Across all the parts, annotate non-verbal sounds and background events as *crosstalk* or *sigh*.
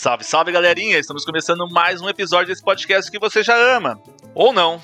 Salve, salve galerinha! Estamos começando mais um episódio desse podcast que você já ama. Ou não.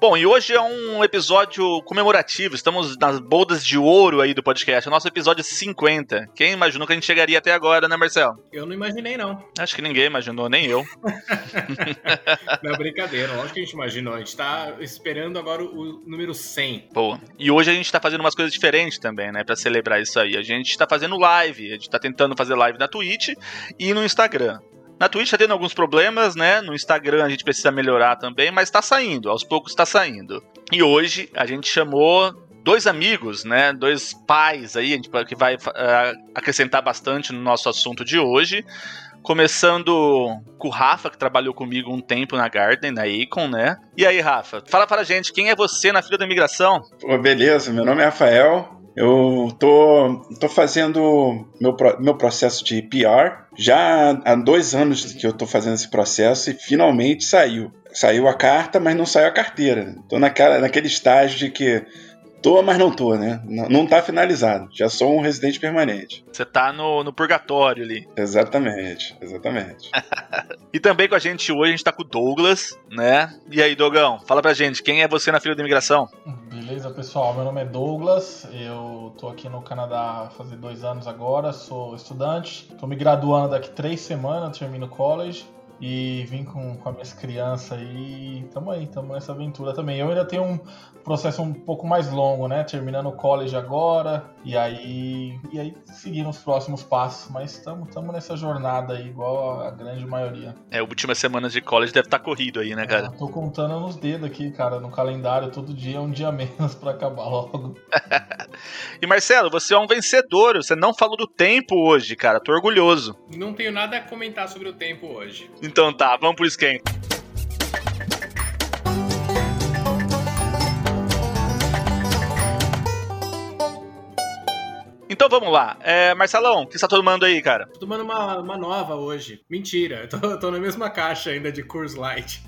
Bom, e hoje é um episódio comemorativo. Estamos nas bodas de ouro aí do podcast. É o nosso episódio 50. Quem imaginou que a gente chegaria até agora, né, Marcelo? Eu não imaginei, não. Acho que ninguém imaginou, nem eu. *laughs* não, brincadeira. Lógico que a gente imaginou. A gente tá esperando agora o número 100. Pô, e hoje a gente tá fazendo umas coisas diferentes também, né, pra celebrar isso aí. A gente tá fazendo live. A gente tá tentando fazer live na Twitch e no Instagram. Na Twitch tá tendo alguns problemas, né? No Instagram a gente precisa melhorar também, mas tá saindo, aos poucos tá saindo. E hoje a gente chamou dois amigos, né? Dois pais aí, que vai uh, acrescentar bastante no nosso assunto de hoje. Começando com o Rafa, que trabalhou comigo um tempo na Garden, na Icon, né? E aí, Rafa, fala para a gente, quem é você na fila da imigração? Pô, beleza, meu nome é Rafael, eu tô, tô fazendo meu, meu processo de PR. Já há dois anos que eu tô fazendo esse processo e finalmente saiu. Saiu a carta, mas não saiu a carteira. Tô naquela, naquele estágio de que Tô, mas não tô, né? Não, não tá finalizado. Já sou um residente permanente. Você tá no, no purgatório ali. Exatamente, exatamente. *laughs* e também com a gente hoje, a gente tá com o Douglas, né? E aí, Dogão, fala pra gente, quem é você na fila de imigração? Beleza, pessoal? Meu nome é Douglas, eu tô aqui no Canadá faz dois anos agora, sou estudante, tô me graduando daqui três semanas, termino o college e vim com, com as minhas crianças aí. Tamo aí, tamo nessa aventura também. Eu ainda tenho um processo um pouco mais longo, né? Terminando o college agora, e aí, e aí seguindo os próximos passos. Mas estamos nessa jornada aí, igual a grande maioria. É, últimas semanas de college deve estar tá corrido aí, né, cara? É, tô contando nos dedos aqui, cara, no calendário, todo dia é um dia *laughs* menos para acabar logo. *laughs* e Marcelo, você é um vencedor, você não falou do tempo hoje, cara, tô orgulhoso. Não tenho nada a comentar sobre o tempo hoje. Então tá, vamos pro esquenta. Então vamos lá. É, Marcelão, o que você tá tomando aí, cara? Tô tomando uma, uma nova hoje. Mentira, eu tô, tô na mesma caixa ainda de Coors Light.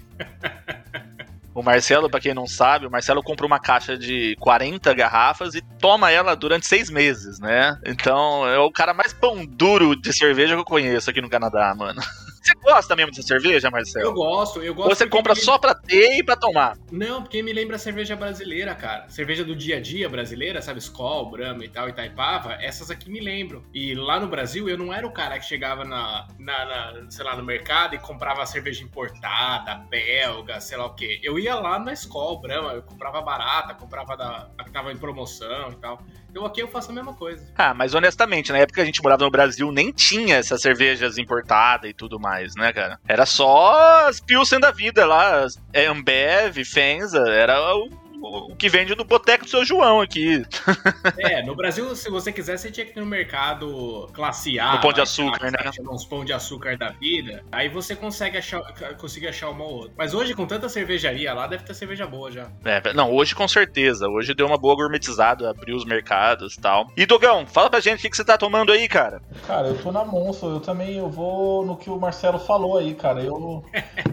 O Marcelo, para quem não sabe, o Marcelo comprou uma caixa de 40 garrafas e toma ela durante seis meses, né? Então é o cara mais pão duro de cerveja que eu conheço aqui no Canadá, mano. Você gosta mesmo dessa cerveja, Marcelo? Eu gosto, eu gosto. Ou você compra só pra ter e pra tomar? Não, porque me lembra a cerveja brasileira, cara. Cerveja do dia a dia brasileira, sabe? Skol, Brahma e tal, Itaipava. Essas aqui me lembram. E lá no Brasil, eu não era o cara que chegava na, na, na sei lá, no mercado e comprava cerveja importada, belga, sei lá o quê. Eu ia lá na Skol, Brahma, eu comprava barata, comprava da, a que tava em promoção e tal. Eu aqui eu faço a mesma coisa. Ah, mas honestamente, na época que a gente morava no Brasil, nem tinha essas cervejas importadas e tudo mais, né, cara? Era só as Pilsen da vida lá, Ambev, Fenza, era o o que vende no boteco do seu João aqui. *laughs* É, no Brasil, se você quiser, você tinha que ir no mercado classe A. No pão de açúcar, né? Uns pão de açúcar da vida. Aí você consegue achar, consegue achar uma ou outra. Mas hoje, com tanta cervejaria lá, deve ter cerveja boa já. É, não, hoje com certeza. Hoje deu uma boa gourmetizada, abriu os mercados e tal. E Dogão, fala pra gente o que, que você tá tomando aí, cara. Cara, eu tô na Monster, eu também eu vou no que o Marcelo falou aí, cara. Eu,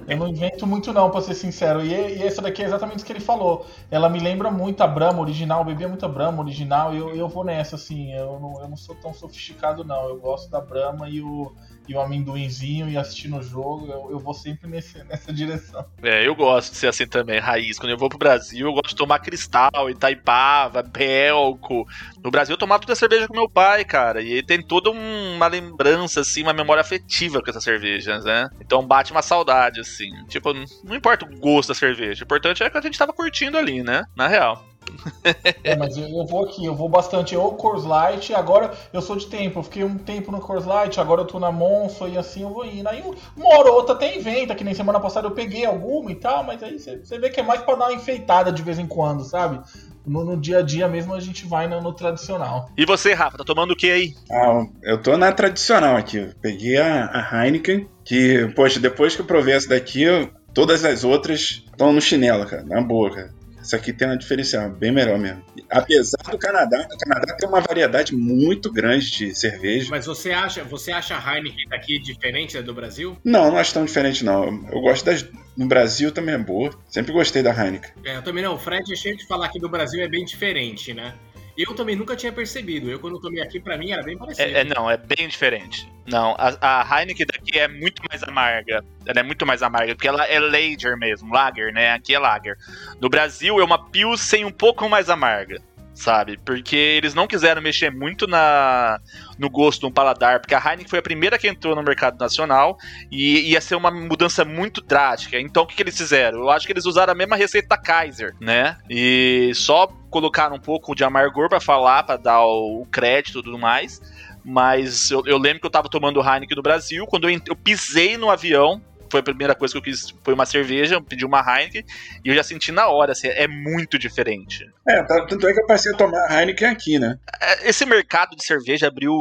eu não invento muito não, pra ser sincero. E, e essa daqui é exatamente o que ele falou. É ela me lembra muito a Brahma original, eu bebia muito a Brahma original, e eu, eu vou nessa, assim, eu não, eu não sou tão sofisticado, não. Eu gosto da Brahma e o, e o amendoinzinho e assistindo o jogo, eu, eu vou sempre nesse, nessa direção. É, eu gosto de ser assim também, raiz. Quando eu vou pro Brasil, eu gosto de tomar cristal, Itaipava, Belco. No Brasil, eu tomava toda a cerveja com meu pai, cara, e ele tem toda uma lembrança, assim, uma memória afetiva com essas cervejas, né? Então bate uma saudade, assim. Tipo, não importa o gosto da cerveja, o importante é que a gente tava curtindo ali, né? Na real. *laughs* é, mas eu, eu, vou aqui, eu vou bastante. Eu Coors Light, agora eu sou de tempo. Eu fiquei um tempo no Coors Light, agora eu tô na Monster e assim eu vou indo. Aí uma hora ou outra até inventa, que nem semana passada eu peguei alguma e tal, mas aí você vê que é mais pra dar uma enfeitada de vez em quando, sabe? No, no, dia a dia mesmo a gente vai no, no, tradicional. E você, Rafa, tá tomando o que aí? Ah, eu tô na tradicional aqui. Eu peguei a, a, Heineken, que, poxa, depois que eu provei essa daqui, eu, todas as outras estão no chinelo, cara. Na boa, cara. Essa aqui tem uma diferencial, bem melhor mesmo. Apesar do Canadá, o Canadá tem uma variedade muito grande de cerveja. Mas você acha, você acha a Heineken daqui diferente da do Brasil? Não, não acho tão diferente não. Eu gosto das no Brasil também é boa. Sempre gostei da Heineken. É, eu também não. O Fred é cheio de falar que do Brasil é bem diferente, né? Eu também nunca tinha percebido. Eu, quando tomei aqui, para mim era bem parecido. É, é, não, é bem diferente. Não, a, a, Heineken daqui é muito mais amarga. Ela é muito mais amarga, porque ela é lager mesmo, lager, né? Aqui é lager. No Brasil é uma Pilsen um pouco mais amarga sabe? Porque eles não quiseram mexer muito na no gosto do paladar, porque a Heineken foi a primeira que entrou no mercado nacional e ia ser uma mudança muito drástica. Então o que, que eles fizeram? Eu acho que eles usaram a mesma receita da Kaiser, né? E só colocaram um pouco de amargor para falar, para dar o crédito e tudo mais. Mas eu, eu, lembro que eu tava tomando Heineken no Brasil, quando eu, eu pisei no avião, foi a primeira coisa que eu quis, foi uma cerveja, pedi uma Heineken, e eu já senti na hora, assim, é muito diferente. É, tanto é que eu passei a tomar Heineken aqui, né? É, esse mercado de cerveja abriu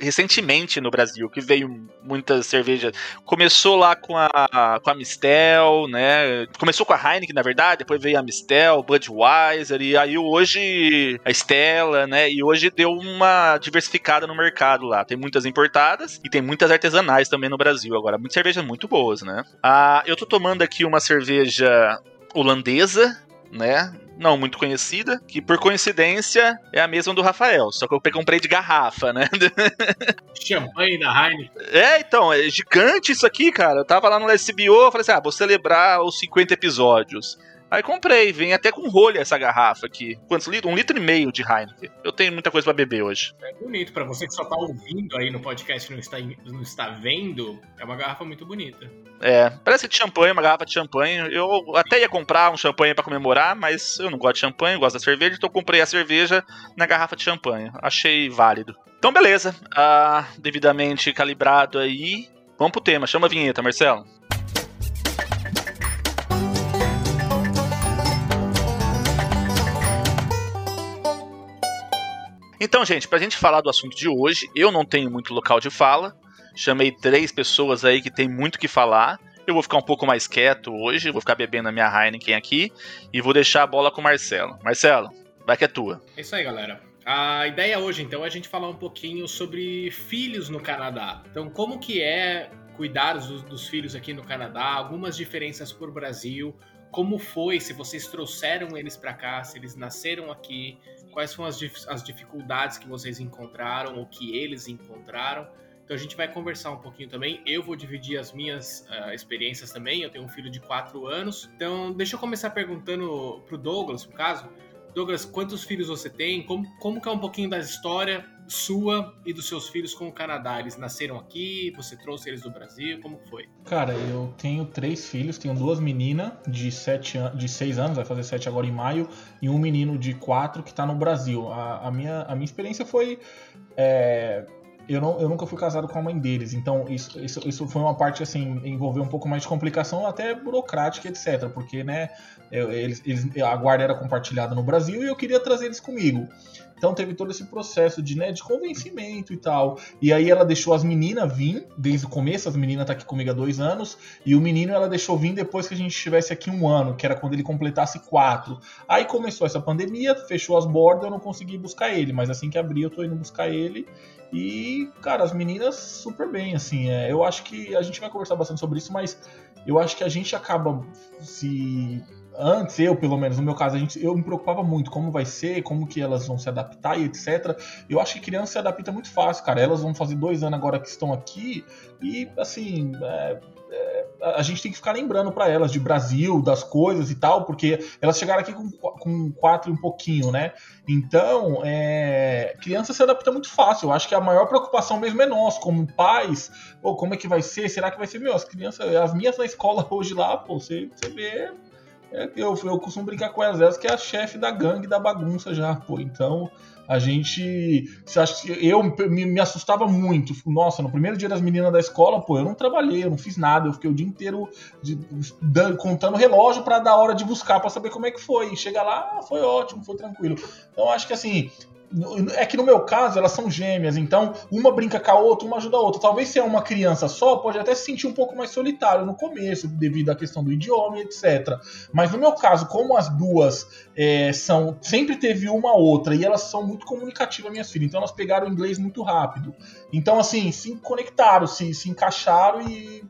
recentemente no Brasil, que veio muita cerveja. Começou lá com a, com a Mistel, né? Começou com a Heineken, na verdade, depois veio a Mistel, Budweiser, e aí hoje a Stella, né? E hoje deu uma diversificada no mercado lá. Tem muitas importadas e tem muitas artesanais também no Brasil agora. Muitas cervejas muito boas, né? Ah, eu tô tomando aqui uma cerveja holandesa, né? não muito conhecida, que por coincidência é a mesma do Rafael, só que eu comprei de garrafa, né? *laughs* Champanhe da Heineken. É, então, é gigante isso aqui, cara. Eu tava lá no SBO, falei assim: ah, vou celebrar os 50 episódios. Aí comprei, vem até com rolha essa garrafa aqui. Quantos litros? Um litro e meio de Heineken. Eu tenho muita coisa para beber hoje. É bonito, para você que só tá ouvindo aí no podcast e não está, não está vendo, é uma garrafa muito bonita. É, parece de champanhe, uma garrafa de champanhe. Eu até ia comprar um champanhe para comemorar, mas eu não gosto de champanhe, gosto da cerveja, então eu comprei a cerveja na garrafa de champanhe. Achei válido. Então, beleza. Ah, devidamente calibrado aí. Vamos pro tema. Chama a vinheta, Marcelo. Então, gente, pra gente falar do assunto de hoje, eu não tenho muito local de fala. Chamei três pessoas aí que tem muito que falar. Eu vou ficar um pouco mais quieto hoje, vou ficar bebendo a minha Heineken aqui e vou deixar a bola com o Marcelo. Marcelo, vai que é tua. É isso aí, galera. A ideia hoje, então, é a gente falar um pouquinho sobre filhos no Canadá. Então, como que é cuidar dos, dos filhos aqui no Canadá, algumas diferenças por Brasil, como foi, se vocês trouxeram eles para cá, se eles nasceram aqui, quais foram as, as dificuldades que vocês encontraram ou que eles encontraram. Então a gente vai conversar um pouquinho também. Eu vou dividir as minhas uh, experiências também. Eu tenho um filho de 4 anos. Então deixa eu começar perguntando pro Douglas, no caso. Douglas, quantos filhos você tem? Como, como que é um pouquinho da história sua e dos seus filhos com o Canadá? Eles nasceram aqui? Você trouxe eles do Brasil? Como foi? Cara, eu tenho três filhos. Tenho duas meninas de, sete de seis anos, vai fazer sete agora em maio, e um menino de quatro que está no Brasil. A, a, minha, a minha experiência foi... É eu, não, eu nunca fui casado com a mãe deles, então isso, isso, isso foi uma parte assim, envolveu um pouco mais de complicação, até burocrática, etc. Porque, né, eu, eles, eles, a guarda era compartilhada no Brasil e eu queria trazer eles comigo. Então teve todo esse processo de, né, de convencimento e tal. E aí ela deixou as meninas vir desde o começo, as meninas tá aqui comigo há dois anos, e o menino ela deixou vir depois que a gente estivesse aqui um ano, que era quando ele completasse quatro. Aí começou essa pandemia, fechou as bordas, eu não consegui buscar ele, mas assim que abrir eu tô indo buscar ele. E, cara, as meninas super bem, assim. É, eu acho que a gente vai conversar bastante sobre isso, mas eu acho que a gente acaba se antes, eu pelo menos, no meu caso, a gente, eu me preocupava muito como vai ser, como que elas vão se adaptar e etc. Eu acho que criança se adapta muito fácil, cara. Elas vão fazer dois anos agora que estão aqui e, assim, é, é, a gente tem que ficar lembrando para elas de Brasil, das coisas e tal, porque elas chegaram aqui com, com quatro e um pouquinho, né? Então, é, criança se adapta muito fácil. Eu acho que a maior preocupação mesmo é nós, como pais. Ou como é que vai ser? Será que vai ser? Meu, as crianças, as minhas na escola *laughs* hoje lá, pô, você, você vê eu, eu costumo brincar com elas, elas que é a chefe da gangue da bagunça já, pô. Então, a gente. Eu me, me, assustava muito. Nossa, no primeiro dia das meninas da escola, pô, eu não trabalhei, eu não fiz nada, eu fiquei o dia inteiro de, de, contando relógio para dar hora de buscar para saber como é que foi. E chega lá, ah, foi ótimo, foi tranquilo. Então acho que assim, é que no meu caso elas são gêmeas, então uma brinca com a outra, uma ajuda a outra. Talvez se é uma criança só, pode até se sentir um pouco mais solitário no começo, devido à questão do idioma e etc. Mas no meu caso, como as duas é, são. Sempre teve uma outra e elas são muito comunicativas, minhas filhas, então elas pegaram o inglês muito rápido. Então, assim, se conectaram, se, se encaixaram e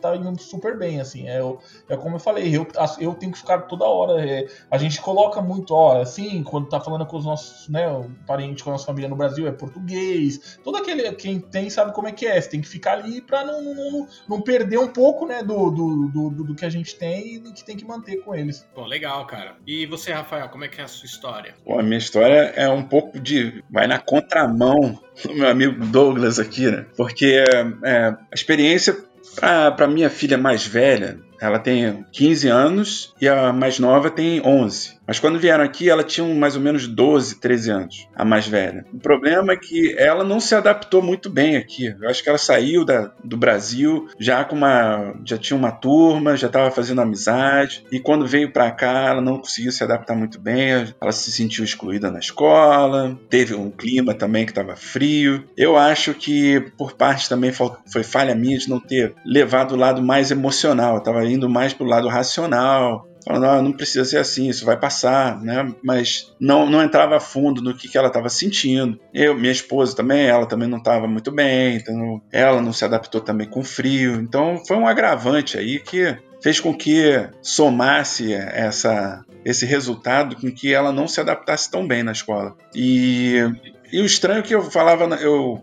tá indo super bem, assim. É, é como eu falei, eu, eu tenho que ficar toda hora. É, a gente coloca muito, ó, assim, quando tá falando com os nossos, né, parentes, com a nossa família no Brasil, é português. Todo aquele, quem tem sabe como é que é. Você tem que ficar ali pra não, não, não perder um pouco, né, do, do, do, do, que a gente tem e que tem que manter com eles. Pô, legal, cara. E você, Rafael, como é que é a sua história? Pô, a minha história é um pouco de. vai na contramão *laughs* do meu amigo Douglas aqui, né? Porque é, a experiência para minha filha mais velha, ela tem 15 anos e a mais nova tem 11. Mas quando vieram aqui, ela tinha mais ou menos 12, 13 anos, a mais velha. O problema é que ela não se adaptou muito bem aqui. Eu acho que ela saiu da, do Brasil já com uma. já tinha uma turma, já estava fazendo amizade. E quando veio para cá, ela não conseguiu se adaptar muito bem. Ela se sentiu excluída na escola. Teve um clima também que estava frio. Eu acho que, por parte também, foi falha minha de não ter levado o lado mais emocional. Estava indo mais para o lado racional falando, ah, não precisa ser assim, isso vai passar, né? Mas não, não entrava a fundo no que, que ela estava sentindo. Eu, minha esposa também, ela também não estava muito bem, então ela não se adaptou também com frio. Então foi um agravante aí que fez com que somasse essa, esse resultado com que ela não se adaptasse tão bem na escola. E e o estranho é que eu falava, eu,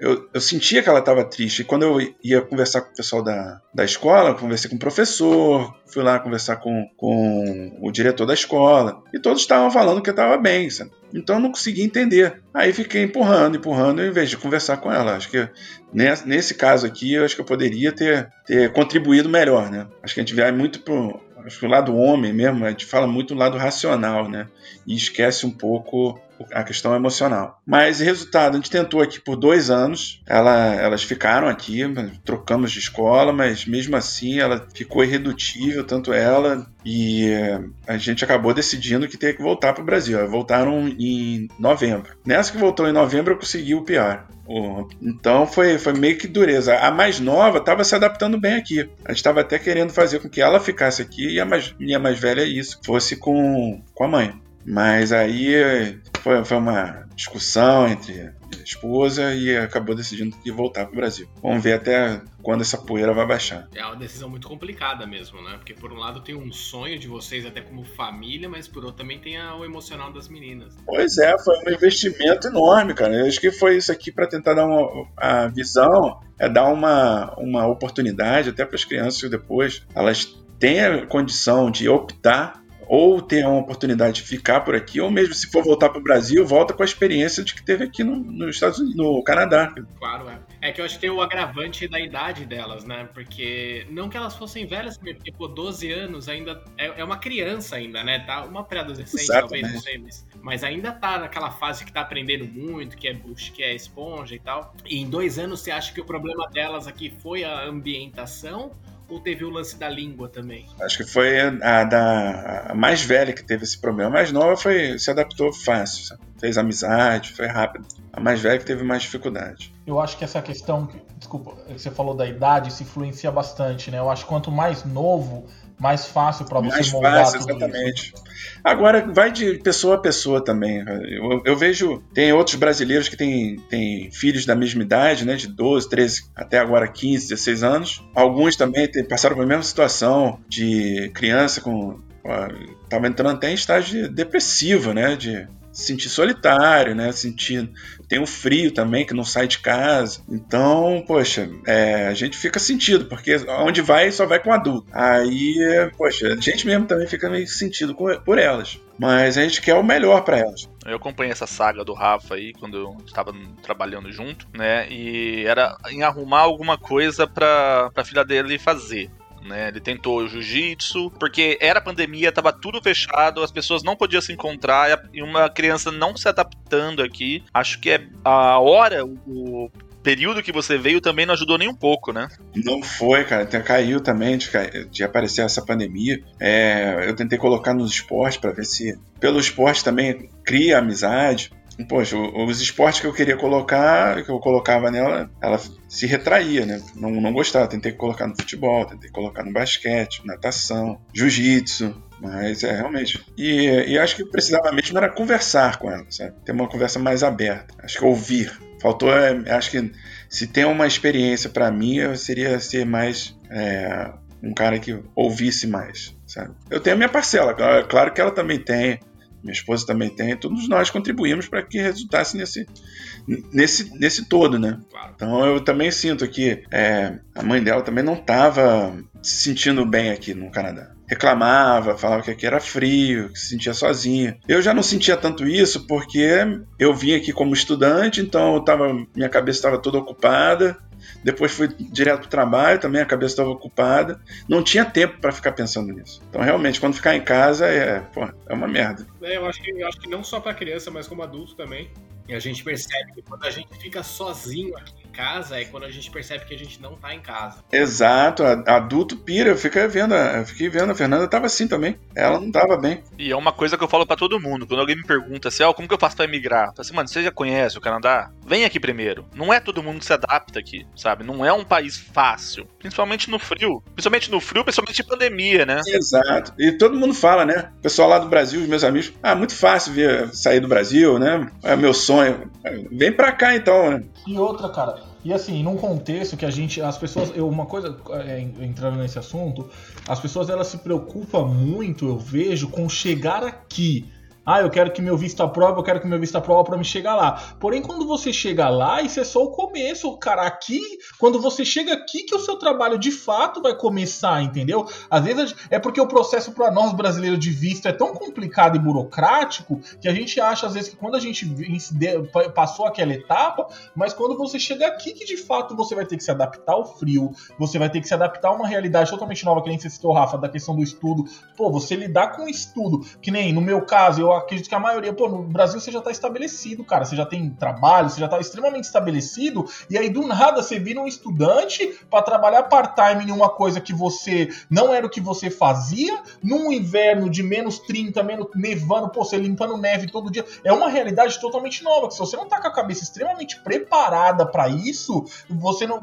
eu, eu sentia que ela estava triste. E quando eu ia conversar com o pessoal da, da escola, conversei com o professor, fui lá conversar com, com o diretor da escola, e todos estavam falando que eu estava bem, sabe? Então eu não conseguia entender. Aí fiquei empurrando, empurrando, em vez de conversar com ela. Acho que nesse, nesse caso aqui, eu acho que eu poderia ter, ter contribuído melhor, né? Acho que a gente vai muito pro, acho que o lado homem mesmo, a gente fala muito do lado racional, né? E esquece um pouco a questão emocional. Mas resultado, a gente tentou aqui por dois anos, ela, elas ficaram aqui, trocamos de escola, mas mesmo assim ela ficou irredutível, tanto ela e a gente acabou decidindo que ter que voltar para o Brasil. Voltaram em novembro. Nessa que voltou em novembro, eu consegui o PR. Então foi, foi meio que dureza. A mais nova estava se adaptando bem aqui. A gente estava até querendo fazer com que ela ficasse aqui e a mais, minha mais velha isso, fosse com, com a mãe. Mas aí foi, foi uma discussão entre a esposa e acabou decidindo que voltar para o Brasil. Vamos ver até quando essa poeira vai baixar. É uma decisão muito complicada mesmo, né? Porque por um lado tem um sonho de vocês até como família, mas por outro também tem o emocional das meninas. Pois é, foi um investimento enorme, cara. Eu acho que foi isso aqui para tentar dar uma a visão, é dar uma, uma oportunidade até para as crianças depois elas têm a condição de optar ou ter uma oportunidade de ficar por aqui, ou mesmo se for voltar para o Brasil, volta com a experiência de que teve aqui no, nos Estados Unidos, no Canadá. Claro, é. É que eu acho que tem o agravante da idade delas, né? Porque não que elas fossem velhas, porque, pô, 12 anos ainda é, é uma criança ainda, né? Tá uma pré-adolescente, talvez, não sei, mas, mas, ainda tá naquela fase que tá aprendendo muito, que é bush, que é esponja e tal. E em dois anos, você acha que o problema delas aqui foi a ambientação? Ou teve o lance da língua também? Acho que foi a, da, a mais velha que teve esse problema. A mais nova foi, se adaptou fácil, sabe? fez amizade, foi rápido. A mais velha que teve mais dificuldade. Eu acho que essa questão, desculpa, que você falou da idade, se influencia bastante, né? Eu acho que quanto mais novo, mais fácil para você mais moldar fácil, exatamente. Isso. Agora, vai de pessoa a pessoa também. Eu, eu, vejo, tem outros brasileiros que têm, têm filhos da mesma idade, né, de 12, 13, até agora 15, 16 anos. Alguns também passaram pela mesma situação de criança com. Estava entrando até em estágio depressivo, né, de se sentir solitário, né? Sentir. Tem o frio também, que não sai de casa. Então, poxa, é, a gente fica sentido, porque onde vai, só vai com adulto. Aí, poxa, a gente mesmo também fica meio sentido por elas. Mas a gente quer o melhor para elas. Eu acompanhei essa saga do Rafa aí quando eu estava trabalhando junto, né? E era em arrumar alguma coisa para a filha dele fazer né? Ele tentou o jiu-jitsu, porque era pandemia, tava tudo fechado, as pessoas não podiam se encontrar e uma criança não se adaptando aqui. Acho que é a hora, o período que você veio também não ajudou nem um pouco, né? Não foi, cara. Caiu também de, de aparecer essa pandemia. É, eu tentei colocar nos esportes para ver se, pelo esporte também, cria amizade. Poxa, os esportes que eu queria colocar, que eu colocava nela, ela se retraía, né? Não, não gostava. Tentei colocar no futebol, tentei colocar no basquete, natação, jiu-jitsu. Mas é realmente. E, e acho que precisava mesmo era conversar com ela, sabe? Ter uma conversa mais aberta. Acho que ouvir. Faltou, é, acho que se tem uma experiência para mim, eu seria ser mais é, um cara que ouvisse mais, sabe? Eu tenho a minha parcela, claro que ela também tem, minha esposa também tem, todos nós contribuímos para que resultasse nesse, nesse, nesse todo, né? Então eu também sinto que é, a mãe dela também não estava se sentindo bem aqui no Canadá reclamava, falava que aqui era frio, que se sentia sozinha. Eu já não sentia tanto isso porque eu vim aqui como estudante, então eu tava, minha cabeça estava toda ocupada. Depois fui direto pro trabalho, também a cabeça estava ocupada. Não tinha tempo para ficar pensando nisso. Então, realmente, quando ficar em casa é, pô, é uma merda. É, eu, acho que, eu acho que não só para criança, mas como adulto também. E a gente percebe que quando a gente fica sozinho aqui casa é quando a gente percebe que a gente não tá em casa. Exato, adulto pira, eu fiquei vendo, eu fiquei vendo, a Fernanda tava assim também. Ela não tava bem. E é uma coisa que eu falo para todo mundo, quando alguém me pergunta assim, ó, oh, como que eu faço para emigrar? Eu falo assim, mano, você já conhece o Canadá? Vem aqui primeiro. Não é todo mundo que se adapta aqui, sabe? Não é um país fácil, principalmente no frio. Principalmente no frio, principalmente em pandemia, né? Exato. E todo mundo fala, né? O pessoal lá do Brasil, os meus amigos, ah, muito fácil ver sair do Brasil, né? É meu sonho. Vem pra cá então, né? E outra, cara, e assim, num contexto que a gente, as pessoas, eu, uma coisa, é, entrando nesse assunto, as pessoas elas se preocupam muito, eu vejo, com chegar aqui. Ah, eu quero que meu visto aprove, eu quero que meu visto aprove para me chegar lá. Porém, quando você chega lá, isso é só o começo, cara. Aqui, quando você chega aqui, que o seu trabalho de fato vai começar, entendeu? Às vezes é porque o processo para nós brasileiros de visto é tão complicado e burocrático que a gente acha, às vezes, que quando a gente passou aquela etapa, mas quando você chega aqui, que de fato você vai ter que se adaptar ao frio, você vai ter que se adaptar a uma realidade totalmente nova, que nem você citou, Rafa, da questão do estudo. Pô, você lidar com estudo, que nem no meu caso, eu acredito que a maioria, pô, no Brasil você já tá estabelecido, cara. Você já tem trabalho, você já tá extremamente estabelecido, e aí do nada você vira um estudante para trabalhar part-time em uma coisa que você não era o que você fazia, num inverno de menos 30, menos nevando, pô, você limpando neve todo dia. É uma realidade totalmente nova, que se você não tá com a cabeça extremamente preparada para isso, você não.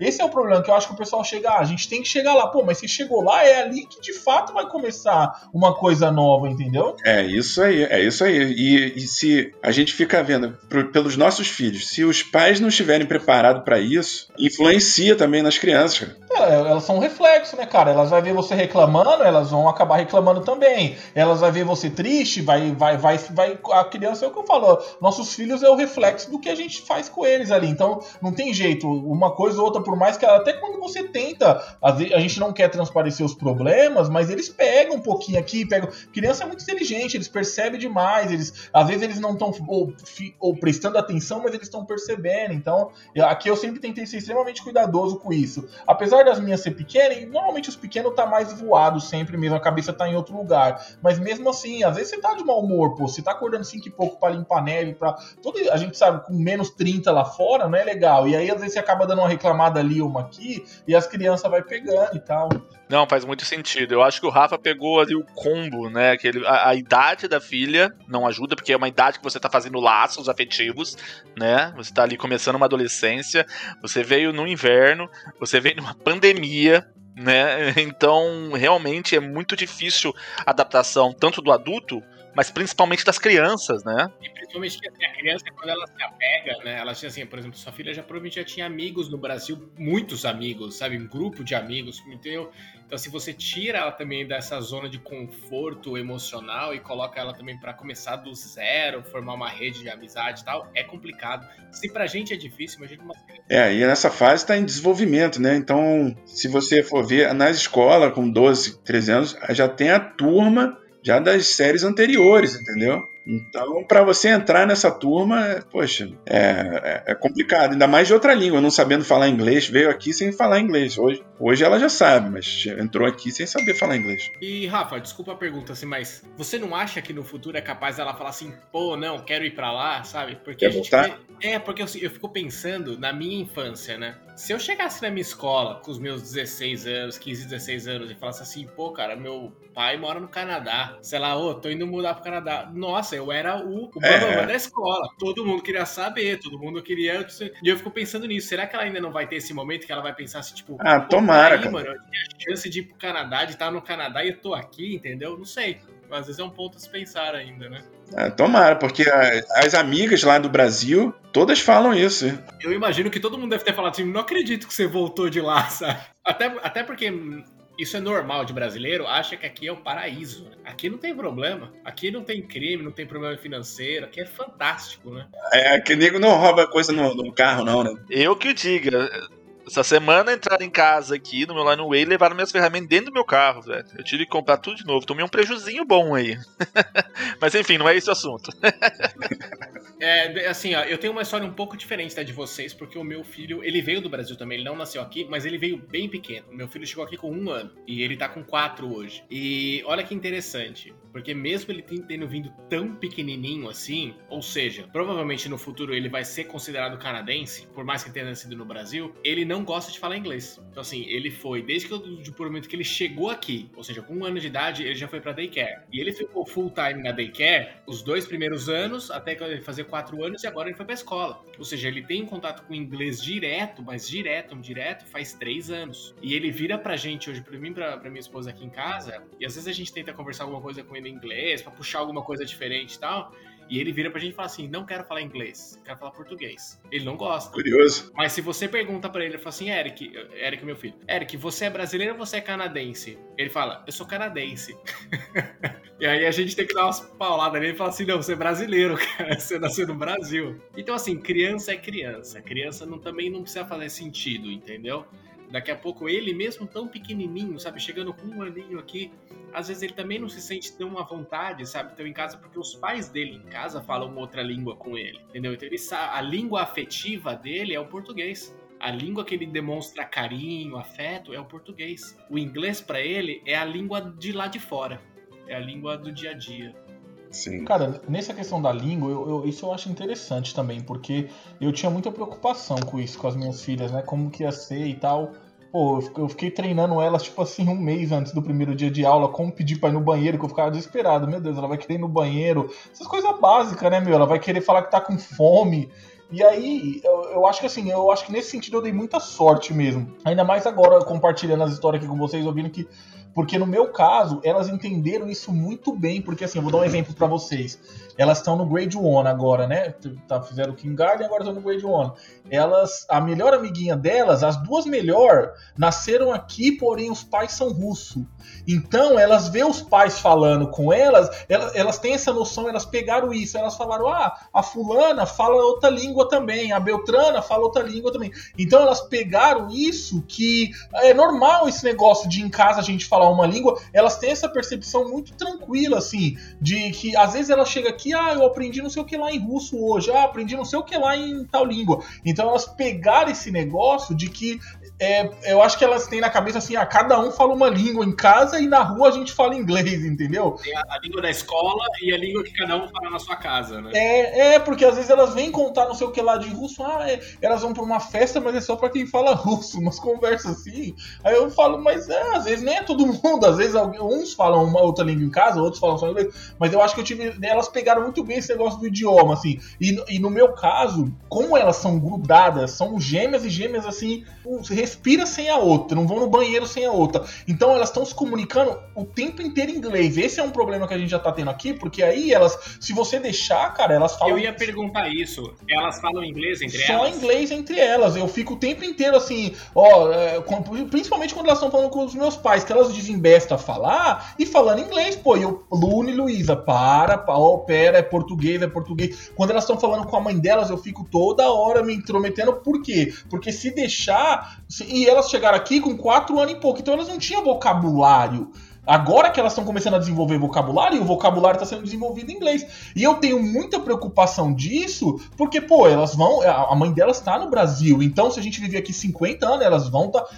Esse é o problema que eu acho que o pessoal chega, ah, a gente tem que chegar lá, pô, mas se chegou lá, é ali que de fato vai começar uma coisa nova, entendeu? É isso aí, é isso aí. E, e se a gente fica vendo pro, pelos nossos filhos, se os pais não estiverem preparados para isso, influencia também nas crianças. É, elas são um reflexo, né, cara? Elas vão ver você reclamando, elas vão acabar reclamando também. Elas vão ver você triste, vai, vai, vai, vai. A criança é o que eu falo. Nossos filhos é o reflexo do que a gente faz com eles ali. Então, não tem jeito. Uma coisa ou outra, por mais que até quando você tenta, a gente não quer transparecer os problemas, mas eles pegam um pouquinho aqui, pegam. Criança é muito inteligente, eles percebem demais. Eles, às vezes eles não estão ou, ou, prestando atenção, mas eles estão percebendo. Então, aqui eu sempre tentei ser extremamente cuidadoso com isso. Apesar das minhas ser pequenas, e normalmente os pequenos tá mais voado sempre mesmo, a cabeça tá em outro lugar. Mas mesmo assim, às vezes você tá de mau humor, pô. Você tá acordando 5 e pouco pra limpar neve, pra. Todo, a gente sabe, com menos 30 lá fora, não é legal. E aí, às vezes, você acaba dando uma reclamada ali, uma aqui, e as crianças vai pegando e tal. Não, faz muito sentido. Eu acho que o Rafa pegou ali o combo, né? Que ele, a, a, idade da filha não ajuda, porque é uma idade que você tá fazendo laços afetivos, né? Você tá ali começando uma adolescência, você veio no inverno, você veio numa pandemia, né? *laughs* Então, realmente é muito difícil a adaptação tanto do adulto, mas principalmente das crianças, né? E principalmente que assim, a criança, quando ela se apega, né? Ela tinha assim, por exemplo, sua filha já provavelmente já tinha amigos no Brasil, muitos amigos, sabe? Um grupo de amigos, entendeu? Então, se você tira ela também dessa zona de conforto emocional e coloca ela também para começar do zero, formar uma rede de amizade e tal, é complicado. Se pra gente é difícil, imagina uma É, e nessa fase está em desenvolvimento, né? Então, se você for ver nas escolas com 12, 13 anos, já tem a turma já das séries anteriores, entendeu? Então, para você entrar nessa turma, poxa, é, é, é, complicado. Ainda mais de outra língua, não sabendo falar inglês. Veio aqui sem falar inglês. Hoje, hoje ela já sabe, mas entrou aqui sem saber falar inglês. E, Rafa, desculpa a pergunta, assim, mas você não acha que no futuro é capaz dela falar assim, pô, não, quero ir para lá, sabe? Porque Quer a gente. Voltar? Vê... É, porque eu, eu fico pensando na minha infância, né? Se eu chegasse na minha escola com os meus 16 anos, 15, 16 anos e falasse assim, pô, cara, meu pai mora no Canadá, sei lá, ô, tô indo mudar pro Canadá. Nossa, eu era o, o é. da escola. Todo mundo queria saber, todo mundo queria. E eu fico pensando nisso. Será que ela ainda não vai ter esse momento que ela vai pensar assim, tipo, ah, tomara. Aí, mano, eu tinha a chance de ir pro Canadá, de estar no Canadá e eu tô aqui, entendeu? Não sei. Às vezes é um ponto a se pensar ainda, né? É, tomara, porque as amigas lá do Brasil, todas falam isso. Eu imagino que todo mundo deve ter falado assim: não acredito que você voltou de lá, *laughs* sabe? Até, até porque isso é normal de brasileiro, acha que aqui é o paraíso. Né? Aqui não tem problema. Aqui não tem crime, não tem problema financeiro. Aqui é fantástico, né? É, que nego não rouba coisa no, no carro, não, né? Eu que diga. Essa semana entraram em casa aqui no meu Line Way e levaram minhas ferramentas dentro do meu carro, velho. Eu tive que comprar tudo de novo. Tomei um prejuzinho bom aí. *laughs* Mas enfim, não é esse o assunto. *laughs* É, assim, ó, eu tenho uma história um pouco diferente da de vocês, porque o meu filho, ele veio do Brasil também, ele não nasceu aqui, mas ele veio bem pequeno. Meu filho chegou aqui com um ano e ele tá com quatro hoje. E olha que interessante, porque mesmo ele tendo vindo tão pequenininho assim, ou seja, provavelmente no futuro ele vai ser considerado canadense, por mais que tenha nascido no Brasil, ele não gosta de falar inglês. Então, assim, ele foi, desde que o momento que ele chegou aqui, ou seja, com um ano de idade, ele já foi pra daycare. E ele ficou full time na daycare os dois primeiros anos, até que ele fazer quatro anos e agora ele foi pra escola. Ou seja, ele tem contato com inglês direto, mas direto, direto, faz três anos. E ele vira pra gente hoje, pra mim, pra, pra minha esposa aqui em casa, e às vezes a gente tenta conversar alguma coisa com ele inglês, pra puxar alguma coisa diferente e tal. E ele vira pra gente e fala assim: não quero falar inglês, quero falar português. Ele não gosta. Curioso. Mas se você pergunta para ele, ele fala assim: Eric, Eric, meu filho, Eric, você é brasileiro ou você é canadense? Ele fala: eu sou canadense. *laughs* e aí a gente tem que dar umas pauladas nele e falar assim: não, você é brasileiro, *laughs* cara, você nasceu no Brasil. Então, assim, criança é criança. Criança não, também não precisa fazer sentido, entendeu? Daqui a pouco ele mesmo tão pequenininho, sabe, chegando com um aninho aqui, às vezes ele também não se sente tão à vontade, sabe, tão em casa porque os pais dele em casa falam outra língua com ele, entendeu? Então ele a língua afetiva dele é o português. A língua que ele demonstra carinho, afeto é o português. O inglês para ele é a língua de lá de fora. É a língua do dia a dia. Sim. Cara, nessa questão da língua, eu, eu, isso eu acho interessante também, porque eu tinha muita preocupação com isso, com as minhas filhas, né? Como que ia ser e tal. Pô, eu fiquei treinando elas, tipo assim, um mês antes do primeiro dia de aula, como pedir pra ir no banheiro, que eu ficava desesperado. Meu Deus, ela vai querer ir no banheiro. Essas coisas básicas, né, meu? Ela vai querer falar que tá com fome. E aí, eu, eu, acho que assim, eu acho que nesse sentido eu dei muita sorte mesmo. Ainda mais agora, compartilhando as histórias aqui com vocês, ouvindo que porque no meu caso, elas entenderam isso muito bem, porque assim, eu vou dar um exemplo para vocês. Elas estão no Grade 1 agora, né? Tá, fizeram o Kindergarten e agora estão no Grade 1. Elas, a melhor amiguinha delas, as duas melhor, nasceram aqui, porém os pais são russos. Então, elas vê os pais falando com elas, elas, elas têm essa noção, elas pegaram isso, elas falaram: "Ah, a fulana fala outra língua também, a Beltrana fala outra língua também". Então, elas pegaram isso que é normal esse negócio de em casa a gente falar falar uma língua, elas têm essa percepção muito tranquila, assim, de que às vezes ela chega aqui, ah, eu aprendi não sei o que lá em russo hoje, ah, aprendi não sei o que lá em tal língua. Então elas pegaram esse negócio de que é, eu acho que elas têm na cabeça assim, ah, cada um fala uma língua em casa e na rua a gente fala inglês, entendeu? Tem a, a língua da escola e a língua que cada um fala na sua casa, né? É, é porque às vezes elas vêm contar não sei o que lá de russo, ah, é, elas vão pra uma festa, mas é só pra quem fala russo, umas conversas assim. Aí eu falo, mas é, às vezes nem é todo mundo, às vezes uns falam uma outra língua em casa, outros falam só inglês, mas eu acho que eu tive, elas pegaram muito bem esse negócio do idioma, assim. E, e no meu caso, como elas são grudadas, são gêmeas e gêmeas assim, respira sem a outra, não vão no banheiro sem a outra. Então elas estão se comunicando o tempo inteiro em inglês. Esse é um problema que a gente já tá tendo aqui, porque aí elas, se você deixar, cara, elas falam. Eu ia perguntar isso. Elas falam inglês entre Só elas? Só inglês entre elas. Eu fico o tempo inteiro assim, ó, é, principalmente quando elas estão falando com os meus pais, que elas desembestam a falar e falando inglês, pô. E eu, Lune e Luísa, para, ó, pera, é português, é português. Quando elas estão falando com a mãe delas, eu fico toda hora me intrometendo. Por quê? Porque se deixar. E elas chegaram aqui com quatro anos e pouco, então elas não tinham vocabulário. Agora que elas estão começando a desenvolver vocabulário, e o vocabulário está sendo desenvolvido em inglês. E eu tenho muita preocupação disso, porque, pô, elas vão. A mãe delas está no Brasil. Então, se a gente viver aqui 50 anos, elas vão estar. Tá,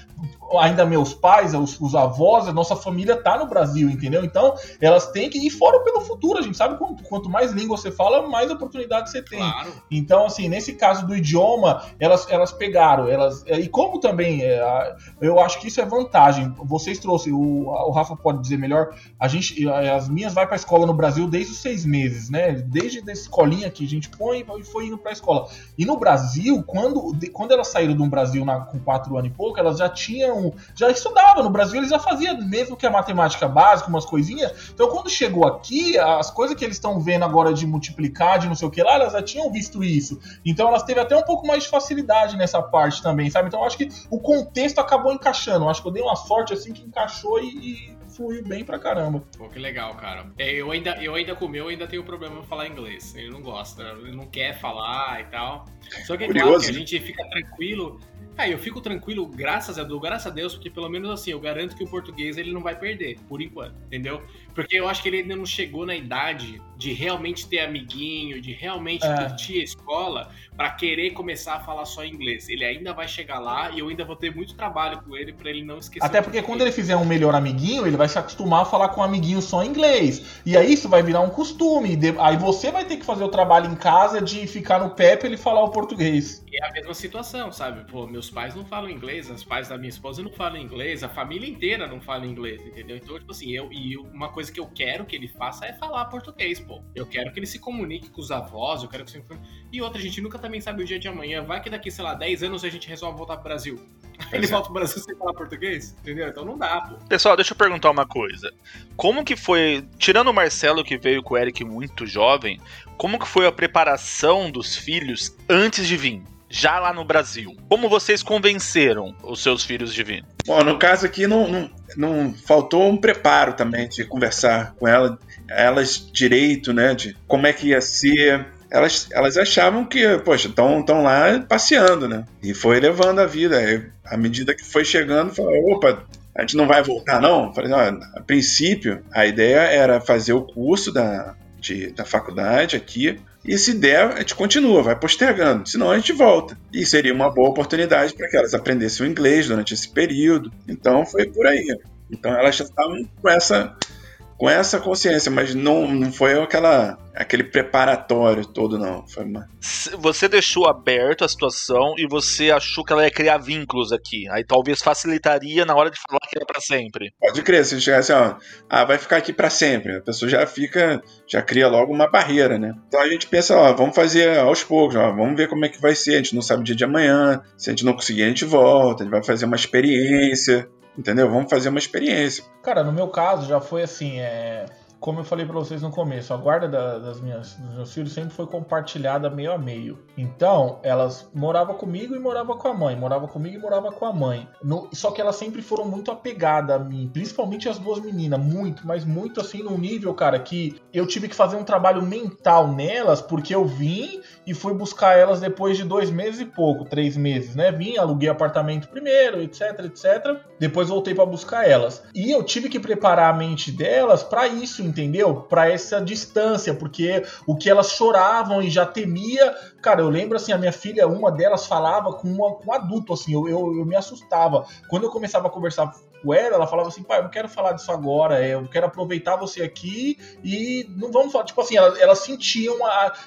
ainda meus pais, os, os, avós, a nossa família tá no Brasil, entendeu? Então, elas têm que ir fora pelo futuro. A gente sabe quanto, quanto mais língua você fala, mais oportunidade você tem. Claro. Então, assim, nesse caso do idioma, elas, elas pegaram. elas E como também, é, eu acho que isso é vantagem. Vocês trouxeram, o, o Rafa pode dizer melhor, a gente, as minhas vai pra escola no Brasil desde os seis meses, né? Desde a escolinha que a gente põe e foi indo pra escola. E no Brasil, quando, quando elas saíram do Brasil na, com quatro anos e pouco, elas já tinham, já estudavam. No Brasil eles já faziam, mesmo que a matemática básica, umas coisinhas. Então quando chegou aqui, as coisas que eles estão vendo agora de multiplicar, de não sei o que lá, elas já tinham visto isso. Então elas teve até um pouco mais de facilidade nessa parte também, sabe? Então eu acho que o contexto acabou encaixando. Eu acho que eu dei uma sorte assim que encaixou e, e fluiu bem pra caramba. Pô, que legal, cara. É, eu ainda, eu ainda com o meu ainda tenho problema em falar inglês. Ele não gosta, ele não quer falar e tal. Só que é claro que a gente fica tranquilo Aí eu fico tranquilo, graças a Deus, graças a Deus, porque pelo menos assim, eu garanto que o português ele não vai perder, por enquanto, entendeu? Porque eu acho que ele ainda não chegou na idade de realmente ter amiguinho, de realmente é. curtir a escola para querer começar a falar só inglês. Ele ainda vai chegar lá e eu ainda vou ter muito trabalho com ele para ele não esquecer. Até porque quando ele fizer um melhor amiguinho, ele vai se acostumar a falar com um amiguinho só em inglês. E aí isso vai virar um costume. Aí você vai ter que fazer o trabalho em casa de ficar no pé pra ele falar o português. É a mesma situação, sabe? Pô, meus pais não falam inglês, os pais da minha esposa não falam inglês, a família inteira não fala inglês, entendeu? Então, tipo assim, eu e uma coisa que eu quero que ele faça é falar português, pô. Eu quero que ele se comunique com os avós, eu quero que se E outra, a gente nunca também sabe o dia de amanhã. Vai que daqui, sei lá, 10 anos a gente resolve voltar pro Brasil. Ele volta pro Brasil sem falar português, entendeu? Então não dá, pô. Pessoal, deixa eu perguntar uma coisa. Como que foi, tirando o Marcelo que veio com o Eric muito jovem, como que foi a preparação dos filhos antes de vir? Já lá no Brasil. Como vocês convenceram os seus filhos de vir? Bom, no caso aqui não, não, não faltou um preparo também de conversar com ela, elas direito, né, de como é que ia ser. Elas, elas achavam que, poxa, estão lá passeando, né? E foi levando a vida. Aí, à medida que foi chegando, falou, opa, a gente não vai voltar, não? Falei, não, a princípio, a ideia era fazer o curso da, de, da faculdade aqui, e se der, a gente continua, vai postergando. Senão a gente volta. E seria uma boa oportunidade para que elas aprendessem o inglês durante esse período. Então foi por aí. Então elas já estavam com essa com essa consciência, mas não, não foi aquela, aquele preparatório todo, não. Foi uma... Você deixou aberto a situação e você achou que ela ia criar vínculos aqui. Aí talvez facilitaria na hora de falar que era para sempre. Pode crer, se chegasse, ó, ah, vai ficar aqui para sempre. A pessoa já fica, já cria logo uma barreira, né? Então a gente pensa, ó, vamos fazer aos poucos, ó, vamos ver como é que vai ser. A gente não sabe o dia de amanhã. Se a gente não conseguir, a gente volta, a gente vai fazer uma experiência. Entendeu? Vamos fazer uma experiência. Cara, no meu caso já foi assim, é como eu falei para vocês no começo, a guarda da, das minhas, dos meus filhos sempre foi compartilhada meio a meio. Então, elas moravam comigo e moravam com a mãe, morava comigo e morava com a mãe. No, só que elas sempre foram muito apegadas a mim, principalmente as duas meninas, muito, mas muito assim num nível, cara, que eu tive que fazer um trabalho mental nelas, porque eu vim e fui buscar elas depois de dois meses e pouco, três meses, né? Vim, aluguei apartamento primeiro, etc, etc. Depois voltei para buscar elas. E eu tive que preparar a mente delas para isso, entendeu? Para essa distância, porque o que elas choravam e já temia, cara, eu lembro assim, a minha filha, uma delas falava com, uma, com um adulto, assim, eu, eu, eu, me assustava. Quando eu começava a conversar com ela, ela falava assim, pai, eu não quero falar disso agora, eu quero aproveitar você aqui e não vamos falar, tipo assim, elas, elas sentiam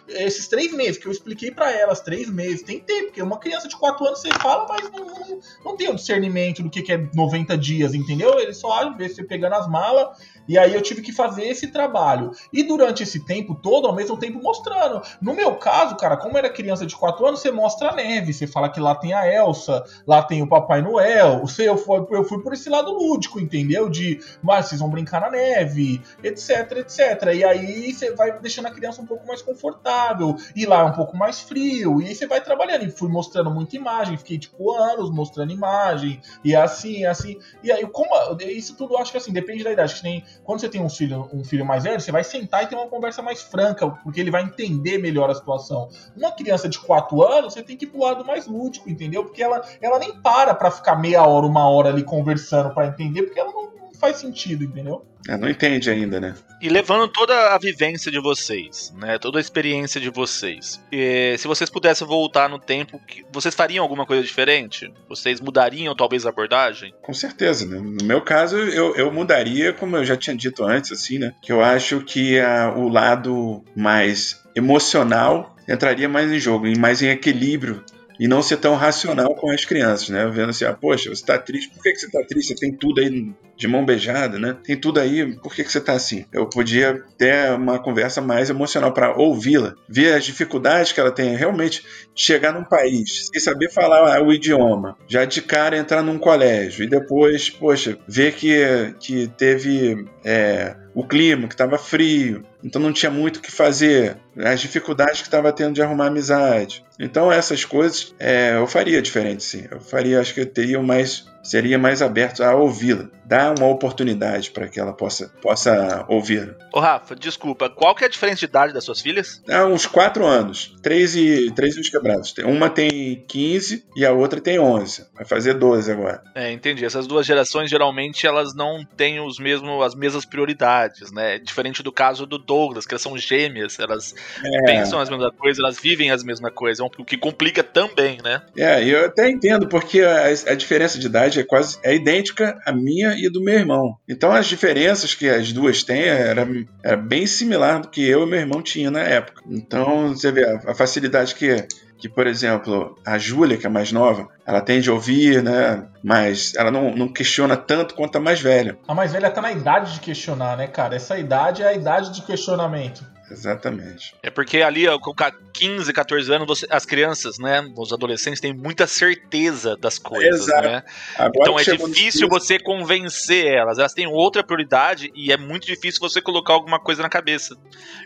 esses três meses, que eu expliquei para elas, três meses, tem tempo, porque uma criança de quatro anos você fala, mas não, não, não tem o discernimento do que, que é 90 dias, entendeu? Ele só vê você pegando as malas e aí eu tive que fazer esse trabalho. E durante esse tempo todo, ao mesmo tempo mostrando. No meu caso, cara, como era criança de 4 anos, você mostra a neve. Você fala que lá tem a Elsa, lá tem o Papai Noel. Você, eu, fui, eu fui por esse lado lúdico, entendeu? De, mas vocês vão brincar na neve, etc, etc. E aí você vai deixando a criança um pouco mais confortável. E lá é um pouco mais frio. E aí você vai trabalhando. E fui mostrando muita imagem. Fiquei, tipo, anos mostrando imagem. E assim, assim. E aí, como. Isso tudo acho que assim, depende da idade. Que nem quando você tem um filho, um filho mais velho, você vai sentar e ter uma conversa mais franca, porque ele vai entender melhor a situação. Uma criança de 4 anos, você tem que ir pro lado mais lúdico, entendeu? Porque ela, ela nem para pra ficar meia hora, uma hora ali conversando para entender, porque ela não faz sentido, entendeu? É, não entende ainda, né? E levando toda a vivência de vocês, né? Toda a experiência de vocês. E, se vocês pudessem voltar no tempo, vocês fariam alguma coisa diferente? Vocês mudariam talvez a abordagem? Com certeza, né? No meu caso, eu, eu mudaria, como eu já tinha dito antes, assim, né? Que eu acho que a, o lado mais emocional entraria mais em jogo, mais em equilíbrio e não ser tão racional com as crianças, né? Vendo assim, ah, poxa, você tá triste, por que, que você tá triste? Você tem tudo aí de mão beijada, né? Tem tudo aí, por que, que você tá assim? Eu podia ter uma conversa mais emocional para ouvi-la, ver as dificuldades que ela tem, realmente chegar num país e saber falar o idioma, já de cara entrar num colégio e depois, poxa, ver que, que teve é, o clima, que estava frio, então não tinha muito o que fazer, as dificuldades que estava tendo de arrumar amizade. Então essas coisas é, eu faria diferente, sim. Eu faria, acho que eu teria mais seria mais aberto a ouvi-la, dar uma oportunidade para que ela possa, possa ouvir. Ô Rafa, desculpa, qual que é a diferença de idade das suas filhas? Há uns 4 anos, 3 e, 3 e uns quebrados. Uma tem 15 e a outra tem 11, vai fazer 12 agora. É, entendi. Essas duas gerações, geralmente, elas não têm os mesmos, as mesmas prioridades, né? Diferente do caso do Douglas, que elas são gêmeas, elas é. pensam as mesmas coisas, elas vivem as mesmas coisas, o que complica também, né? É, eu até entendo, porque a, a diferença de idade é quase é idêntica à minha e do meu irmão. Então as diferenças que as duas têm era, era bem similar do que eu e meu irmão tinha na época. Então você vê a, a facilidade que que, por exemplo, a Júlia, que é mais nova, ela tende a ouvir, né? Mas ela não, não questiona tanto quanto a mais velha. A mais velha tá na idade de questionar, né, cara? Essa idade é a idade de questionamento. Exatamente. É porque ali, com 15, 14 anos, você, as crianças, né, os adolescentes têm muita certeza das coisas, Exato. né? então é difícil você convencer elas. Elas têm outra prioridade e é muito difícil você colocar alguma coisa na cabeça.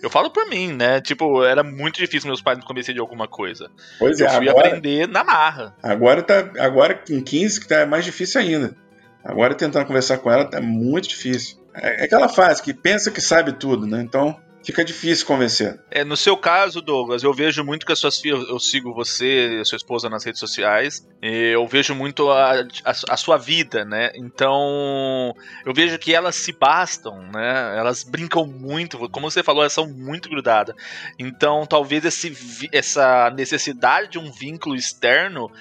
Eu falo por mim, né? Tipo, era muito difícil meus pais me convencerem de alguma coisa. Pois é, Eu fui agora, aprender na marra. Agora tá, agora com 15 que tá mais difícil ainda. Agora tentando conversar com ela tá muito difícil. É, é aquela fase que pensa que sabe tudo, né? Então fica difícil convencer. É, no seu caso, Douglas, eu vejo muito que as suas filhas, eu sigo você e a sua esposa nas redes sociais, eu vejo muito a, a, a, sua vida, né? Então, eu vejo que elas se bastam, né? Elas brincam muito, como você falou, elas são muito grudadas. Então, talvez esse, essa necessidade de um vínculo externo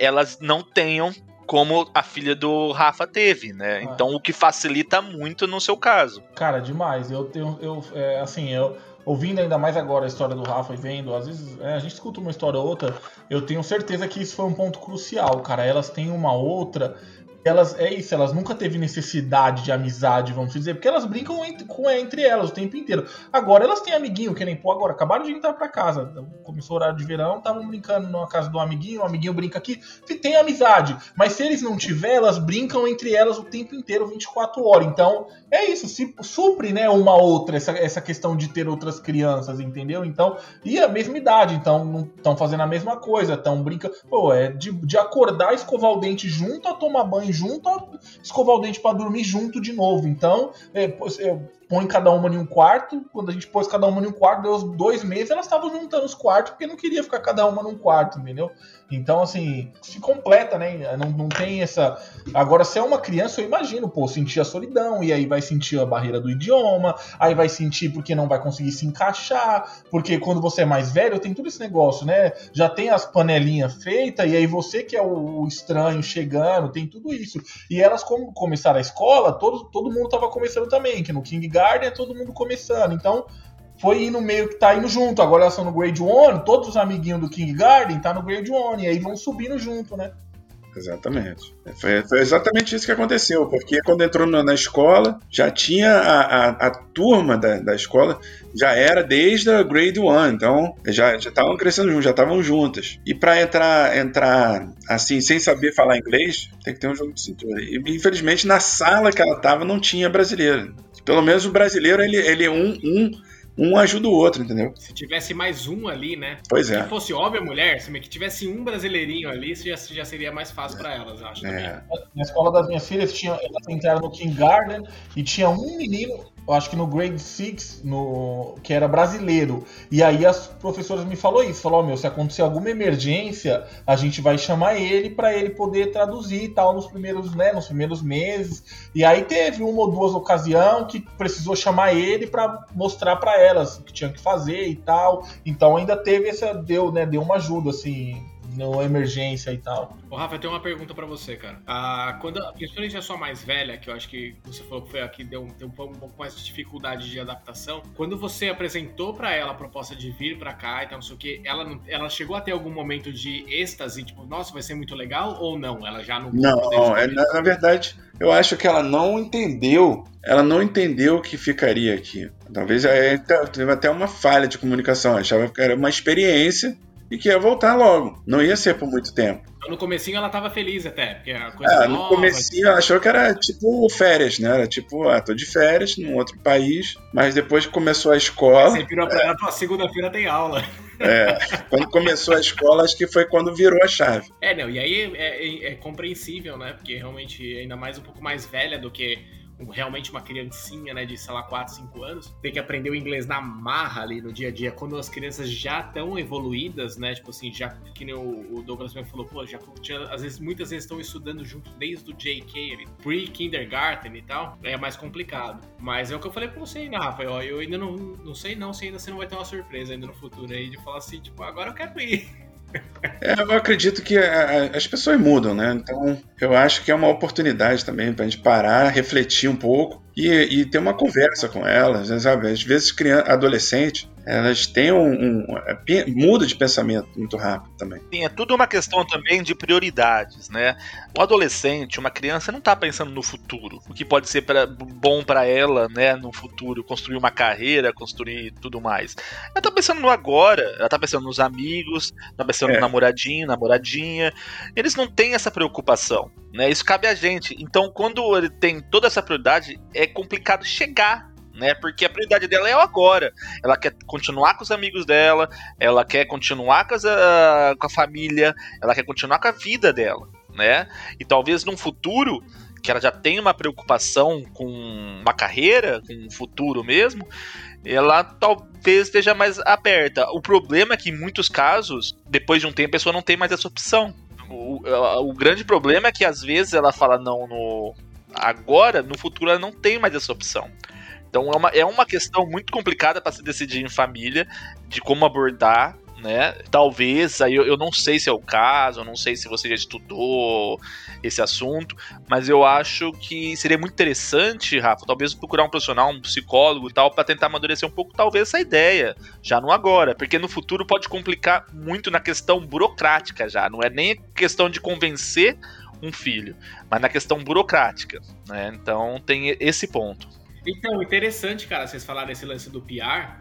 elas não tenham como a filha do Rafa teve, né? Ah. Então o que facilita muito no seu caso. Cara, demais. Eu tenho, eu, é, assim, eu ouvindo ainda mais agora a história do Rafa e vendo, às vezes é, a gente escuta uma história ou outra, eu tenho certeza que isso foi um ponto crucial, cara. Elas têm uma outra elas é isso, elas nunca teve necessidade de amizade, vamos dizer, porque elas brincam entre, com, entre elas o tempo inteiro. Agora elas têm amiguinho, que nem pô, agora acabaram de entrar para casa, começou o horário de verão, estavam brincando na casa do amiguinho, o amiguinho brinca aqui, tem amizade, mas se eles não tiver, elas brincam entre elas o tempo inteiro, 24 horas. Então, é isso, se supre, né, uma outra essa, essa questão de ter outras crianças, entendeu? Então, e a mesma idade, então estão fazendo a mesma coisa, estão brincando, pô, é de, de acordar, escovar o dente junto a tomar banho junto, escovar o dente para dormir junto de novo. Então, é, põe cada uma em um quarto. Quando a gente pôs cada uma em um quarto, deu dois meses, elas estavam juntando os quartos porque não queria ficar cada uma num quarto, entendeu? Então, assim, se completa, né? Não, não tem essa. Agora, se é uma criança, eu imagino, pô, sentir a solidão, e aí vai sentir a barreira do idioma, aí vai sentir porque não vai conseguir se encaixar, porque quando você é mais velho, tem tudo esse negócio, né? Já tem as panelinhas feitas, e aí você que é o estranho chegando, tem tudo isso. E elas, como começaram a escola, todo, todo mundo tava começando também, que no King Garden é todo mundo começando. Então, foi indo meio que tá indo junto. Agora elas estão no Grade One, todos os amiguinhos do King Garden tá no Grade One, e aí vão subindo junto, né? Exatamente. Foi, foi, exatamente isso que aconteceu, porque quando entrou na, na escola, já tinha a, a, a turma da, da, escola, já era desde a grade 1, então já estavam crescendo juntos, já estavam juntas. E para entrar, entrar assim, sem saber falar inglês, tem que ter um jogo de cintura. E infelizmente na sala que ela estava não tinha brasileiro. Pelo menos o brasileiro, ele, ele é um, um um ajuda o outro, entendeu? Se tivesse mais um ali, né? Pois é. Se fosse homem ou mulher, se que tivesse um brasileirinho ali, isso já, já seria mais fácil é. para elas, acho. É. Na escola das minhas filhas, tinha, elas entraram no King Garden e tinha um menino, eu acho que no grade 6, no, que era brasileiro. E aí as professoras me falou isso, falou, oh, meu, se acontecer alguma emergência, a gente vai chamar ele para ele poder traduzir e tal nos primeiros, né, nos primeiros meses. E aí teve uma ou duas ocasiões que precisou chamar ele para mostrar para elas o que tinha que fazer e tal. Então ainda teve essa deu, né, deu uma ajuda assim no emergência e tal. Ô, Rafa, eu tenho uma pergunta para você, cara. Ah, quando, principalmente a sua mais velha, que eu acho que você falou que foi aqui, deu, deu um, pouco, um pouco mais de dificuldade de adaptação. Quando você apresentou para ela a proposta de vir para cá e tal, não sei o que, ela, ela chegou a ter algum momento de êxtase, tipo, nossa, vai ser muito legal, ou não? Ela já não. Não, é, na, na verdade, eu acho que ela não entendeu. Ela não entendeu que ficaria aqui. Talvez é, teve até uma falha de comunicação. Achava que era uma experiência e que ia voltar logo. Não ia ser por muito tempo. No comecinho ela tava feliz até, porque a coisa é, no comecinho ela achou que era tipo férias, né? Era tipo, ah, tô de férias num outro país, mas depois que começou a escola... Você virou pra ela, é, segunda-feira tem aula. *laughs* É, quando começou a escola, acho que foi quando virou a chave. É, não, e aí é, é, é compreensível, né? Porque realmente, ainda mais um pouco mais velha do que realmente uma criancinha, né, de, sei lá, 4, 5 anos, tem que aprender o inglês na marra ali no dia a dia, quando as crianças já estão evoluídas, né, tipo assim, já, que nem o, Douglas mesmo falou, pô, já, tinha, às vezes, muitas vezes estão estudando junto desde o JK, pre-kindergarten e tal, é mais complicado. Mas é o que eu falei pra você, né, Rafael, eu ainda não, não sei não se ainda você não vai ter uma surpresa ainda no futuro aí, de falar assim, tipo, agora eu quero ir. É, eu acredito que a, as pessoas mudam, né? Então eu acho que é uma oportunidade também para a gente parar, refletir um pouco e, e, ter uma conversa com elas, né, sabe? Às vezes, criança, adolescente, elas têm um, um, é, muda de pensamento muito rápido também. Sim, é tudo uma questão também de prioridades, né? O adolescente, uma criança, não está pensando no futuro, o que pode ser pra, bom para ela, né, no futuro, construir uma carreira, construir tudo mais. Ela está pensando no agora, ela está pensando nos amigos, está pensando é. no namoradinho, namoradinha. Eles não têm essa preocupação, né? Isso cabe a gente. Então, quando ele tem toda essa prioridade, é complicado chegar né? Porque a prioridade dela é o agora. Ela quer continuar com os amigos dela, ela quer continuar com, as, uh, com a família, ela quer continuar com a vida dela, né? E talvez num futuro que ela já tem uma preocupação com uma carreira, com um futuro mesmo, ela talvez esteja mais aberta. O problema é que em muitos casos, depois de um tempo, a pessoa não tem mais essa opção. O, o grande problema é que às vezes ela fala não no agora, no futuro ela não tem mais essa opção. Então é uma, é uma questão muito complicada para se decidir em família, de como abordar, né? Talvez, aí eu, eu não sei se é o caso, eu não sei se você já estudou esse assunto, mas eu acho que seria muito interessante, Rafa, talvez procurar um profissional, um psicólogo e tal, para tentar amadurecer um pouco, talvez, essa ideia, já no agora, porque no futuro pode complicar muito na questão burocrática já, não é nem questão de convencer um filho, mas na questão burocrática, né? Então tem esse ponto. Então, interessante, cara, vocês falaram esse lance do PR,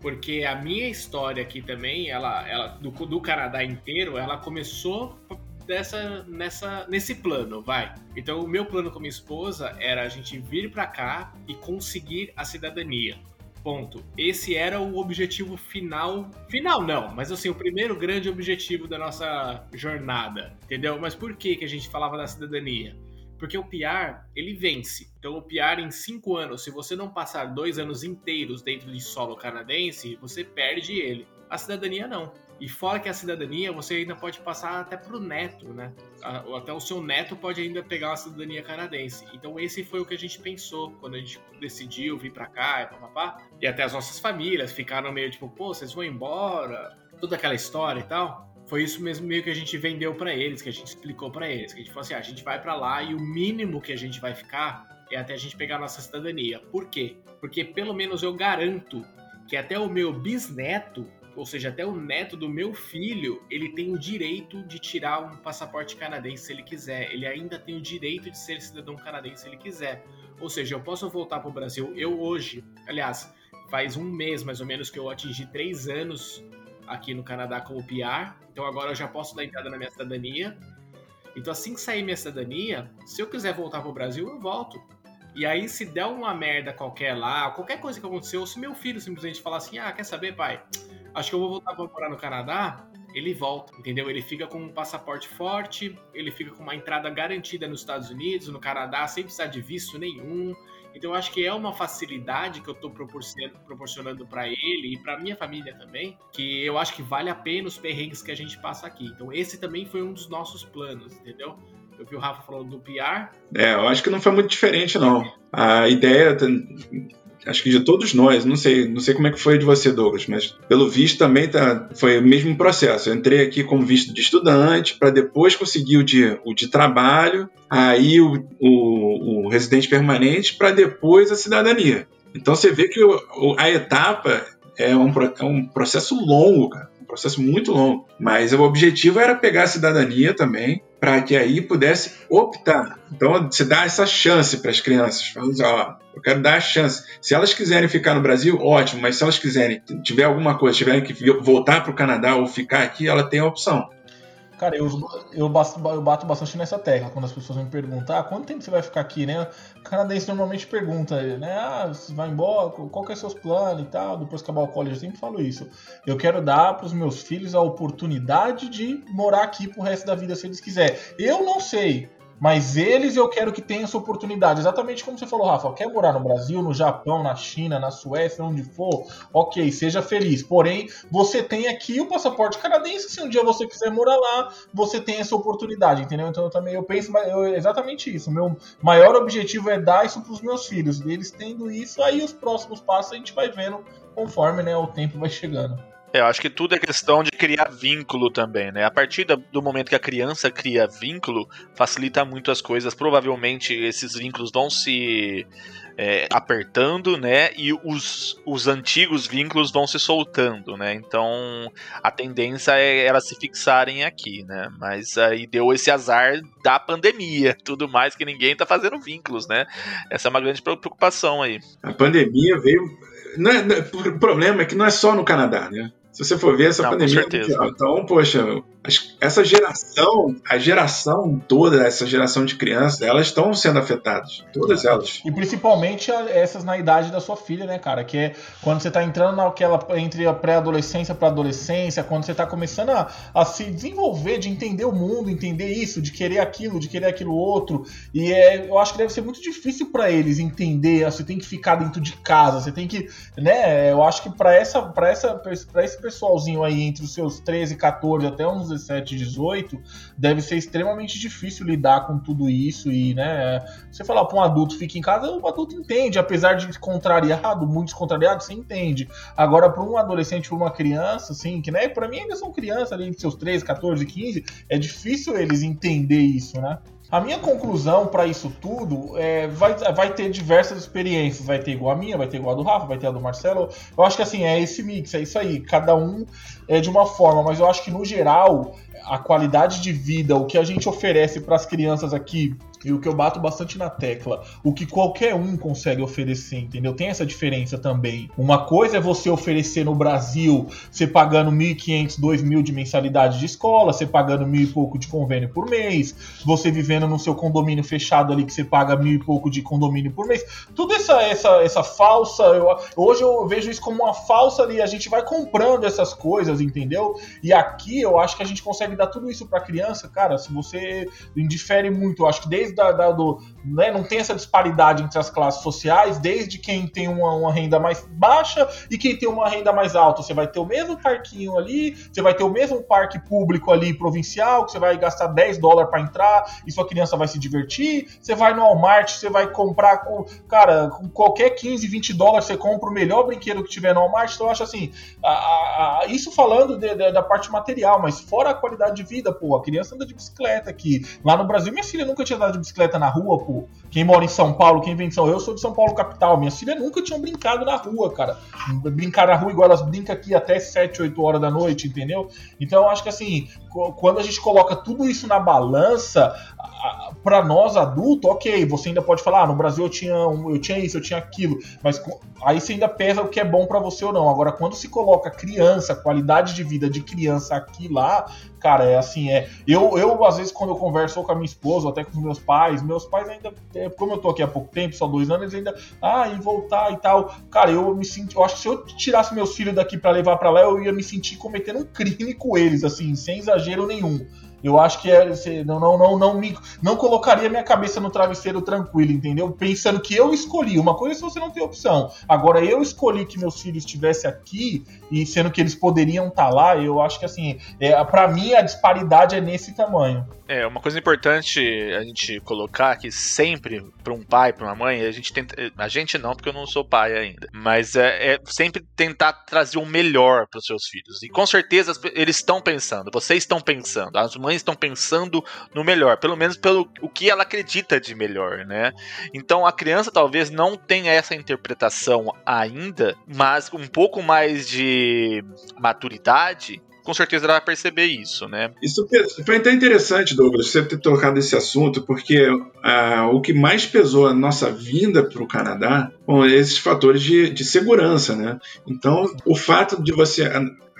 porque a minha história aqui também, ela, ela do, do Canadá inteiro, ela começou dessa, nessa, nesse plano, vai. Então, o meu plano com minha esposa era a gente vir para cá e conseguir a cidadania. Ponto. Esse era o objetivo final. Final não, mas assim, o primeiro grande objetivo da nossa jornada, entendeu? Mas por que, que a gente falava da cidadania? Porque o PR, ele vence. Então, o PR em cinco anos, se você não passar dois anos inteiros dentro de solo canadense, você perde ele. A cidadania não. E fora que a cidadania, você ainda pode passar até pro neto, né? Até o seu neto pode ainda pegar a cidadania canadense. Então esse foi o que a gente pensou quando a gente decidiu vir para cá e papapá. E até as nossas famílias ficaram meio tipo, pô, vocês vão embora? Toda aquela história e tal foi isso mesmo meio que a gente vendeu para eles, que a gente explicou para eles, que a gente falou assim, ah, a gente vai para lá e o mínimo que a gente vai ficar é até a gente pegar a nossa cidadania. Por quê? Porque pelo menos eu garanto que até o meu bisneto, ou seja, até o neto do meu filho, ele tem o direito de tirar um passaporte canadense se ele quiser. Ele ainda tem o direito de ser cidadão canadense se ele quiser. Ou seja, eu posso voltar para o Brasil. Eu hoje, aliás, faz um mês mais ou menos que eu atingi três anos aqui no Canadá como PR, então agora eu já posso dar entrada na minha cidadania. Então assim que sair minha cidadania, se eu quiser voltar pro Brasil, eu volto. E aí, se der uma merda qualquer lá, qualquer coisa que aconteceu, se meu filho simplesmente falar assim, ah, quer saber, pai? Acho que eu vou voltar pra morar no Canadá. ele volta, entendeu? Ele fica com um passaporte forte, ele fica com uma entrada garantida nos Estados Unidos, no Canadá, sem precisar de visto nenhum. Então eu acho que é uma facilidade que eu estou proporcionando para ele e para minha família também, que eu acho que vale a pena os perrengues que a gente passa aqui. Então esse também foi um dos nossos planos, entendeu? Eu vi o Rafa falando do PR. É, eu acho que não foi muito diferente, não. A ideia, acho que de todos nós, não sei, não sei como é que foi de você, Douglas, mas pelo visto também tá, foi o mesmo processo. Eu entrei aqui como visto de estudante, para depois conseguir o de, o de trabalho, aí o, o, o residente permanente, para depois a cidadania. Então você vê que a etapa é um, é um processo longo, cara processo muito longo. Mas o objetivo era pegar a cidadania também, para que aí pudesse optar. Então, você dá essa chance para as crianças. Falando assim, ó, eu quero dar a chance. Se elas quiserem ficar no Brasil, ótimo, mas se elas quiserem, tiver alguma coisa, tiverem que voltar para o Canadá ou ficar aqui, ela tem a opção. Cara, eu, eu, bato, eu bato bastante nessa tecla quando as pessoas me perguntam ah, quanto tempo você vai ficar aqui, né? O canadense normalmente pergunta, né? Ah, você vai embora, qual que é seus planos e tal, depois que acabar o college, eu sempre falo isso. Eu quero dar para os meus filhos a oportunidade de morar aqui pro resto da vida se eles quiserem. Eu não sei, mas eles eu quero que tenham essa oportunidade. Exatamente como você falou, Rafa. Quer morar no Brasil, no Japão, na China, na Suécia, onde for? Ok, seja feliz. Porém, você tem aqui o passaporte canadense. Se um dia você quiser morar lá, você tem essa oportunidade, entendeu? Então eu também eu penso eu, exatamente isso. Meu maior objetivo é dar isso para os meus filhos. Eles tendo isso, aí os próximos passos a gente vai vendo conforme né, o tempo vai chegando. É, eu acho que tudo é questão de criar vínculo também, né? A partir do momento que a criança cria vínculo, facilita muito as coisas. Provavelmente esses vínculos vão se é, apertando, né? E os, os antigos vínculos vão se soltando, né? Então a tendência é elas se fixarem aqui, né? Mas aí deu esse azar da pandemia, *laughs* tudo mais que ninguém tá fazendo vínculos, né? Essa é uma grande preocupação aí. A pandemia veio. É, não, o problema é que não é só no Canadá, né? Se você for ver essa Não, pandemia. Então, poxa, essa geração, a geração toda, essa geração de crianças, elas estão sendo afetadas. Todas elas. E principalmente essas na idade da sua filha, né, cara? Que é quando você tá entrando naquela entre a pré-adolescência para adolescência, quando você tá começando a, a, se desenvolver, de entender o mundo, entender isso, de querer aquilo, de querer aquilo outro. E é, eu acho que deve ser muito difícil para eles entender. Você tem que ficar dentro de casa, você tem que. né? Eu acho que para essa, pra essa, pra esse pessoalzinho aí entre os seus 13, 14 até uns 17, 18, deve ser extremamente difícil lidar com tudo isso e, né, você falar para um adulto fique em casa, o adulto entende, apesar de contrariado, muitos contrariados, você entende. Agora para um adolescente, para uma criança, assim, que, né, para mim ainda são crianças ali de seus 13, 14, 15, é difícil eles entender isso, né? A minha conclusão para isso tudo é vai, vai ter diversas experiências. Vai ter igual a minha, vai ter igual a do Rafa, vai ter a do Marcelo. Eu acho que assim, é esse mix, é isso aí. Cada um é de uma forma, mas eu acho que no geral a qualidade de vida, o que a gente oferece para as crianças aqui e o que eu bato bastante na tecla, o que qualquer um consegue oferecer, entendeu? Tem essa diferença também. Uma coisa é você oferecer no Brasil, você pagando 1.500, 2.000 de mensalidade de escola, você pagando mil e pouco de convênio por mês, você vivendo no seu condomínio fechado ali que você paga mil e pouco de condomínio por mês. Tudo essa essa, essa falsa, eu, hoje eu vejo isso como uma falsa ali, a gente vai comprando essas coisas, entendeu? E aqui eu acho que a gente consegue dar tudo isso para criança, cara, se você indifere muito, eu acho que desde desde da, da, do, né, não tem essa disparidade entre as classes sociais, desde quem tem uma, uma, renda mais baixa e quem tem uma renda mais alta. Você vai ter o mesmo parquinho ali, você vai ter o mesmo parque público ali provincial, que você vai gastar 10 dólares para entrar e sua criança vai se divertir. Você vai no Walmart, você vai comprar com, cara, com qualquer 15, 20 dólares você compra o melhor brinquedo que tiver no Walmart. Então eu acho assim, a, a, isso falando de, de, da parte material, mas fora a qualidade de vida, pô, a criança anda de bicicleta aqui. Lá no Brasil, minha filha nunca tinha andado de bicicleta na rua, pô. Quem mora em São Paulo, quem vem de São eu sou de São Paulo capital. Minhas filhas nunca tinham brincado na rua, cara. Brincar na rua igual elas brincam aqui até 7, 8 horas da noite, entendeu? Então eu acho que assim, quando a gente coloca tudo isso na balança, para nós adultos, ok, você ainda pode falar, ah, no Brasil eu tinha, eu tinha isso, eu tinha aquilo, mas aí você ainda pesa o que é bom para você ou não. Agora, quando se coloca criança, qualidade de vida de criança aqui lá, cara, é assim, é. Eu, eu às vezes, quando eu converso com a minha esposa, ou até com os meus pais, meus pais ainda, é, como eu tô aqui há pouco tempo, só dois anos, eles ainda, ah, e voltar e tal. Cara, eu me sinto, eu acho que se eu tirasse meus filhos daqui para levar para lá, eu ia me sentir cometendo um crime com eles, assim, sem exagero nenhum. Eu acho que é, não, não, não, não, me, não colocaria minha cabeça no travesseiro tranquilo, entendeu? Pensando que eu escolhi. Uma coisa é se você não tem opção. Agora, eu escolhi que meus filhos estivessem aqui e sendo que eles poderiam estar tá lá, eu acho que assim, é, para mim a disparidade é nesse tamanho. É, uma coisa importante a gente colocar que sempre para um pai, para uma mãe, a gente tenta, a gente não, porque eu não sou pai ainda, mas é, é sempre tentar trazer o melhor para os seus filhos. E com certeza eles estão pensando, vocês estão pensando, as mães estão pensando no melhor, pelo menos pelo o que ela acredita de melhor, né? Então a criança talvez não tenha essa interpretação ainda, mas um pouco mais de maturidade com certeza ela vai perceber isso, né? Isso foi até interessante, Douglas, você ter tocado esse assunto, porque ah, o que mais pesou a nossa vinda para o Canadá foram esses fatores de, de segurança, né? Então, o fato de você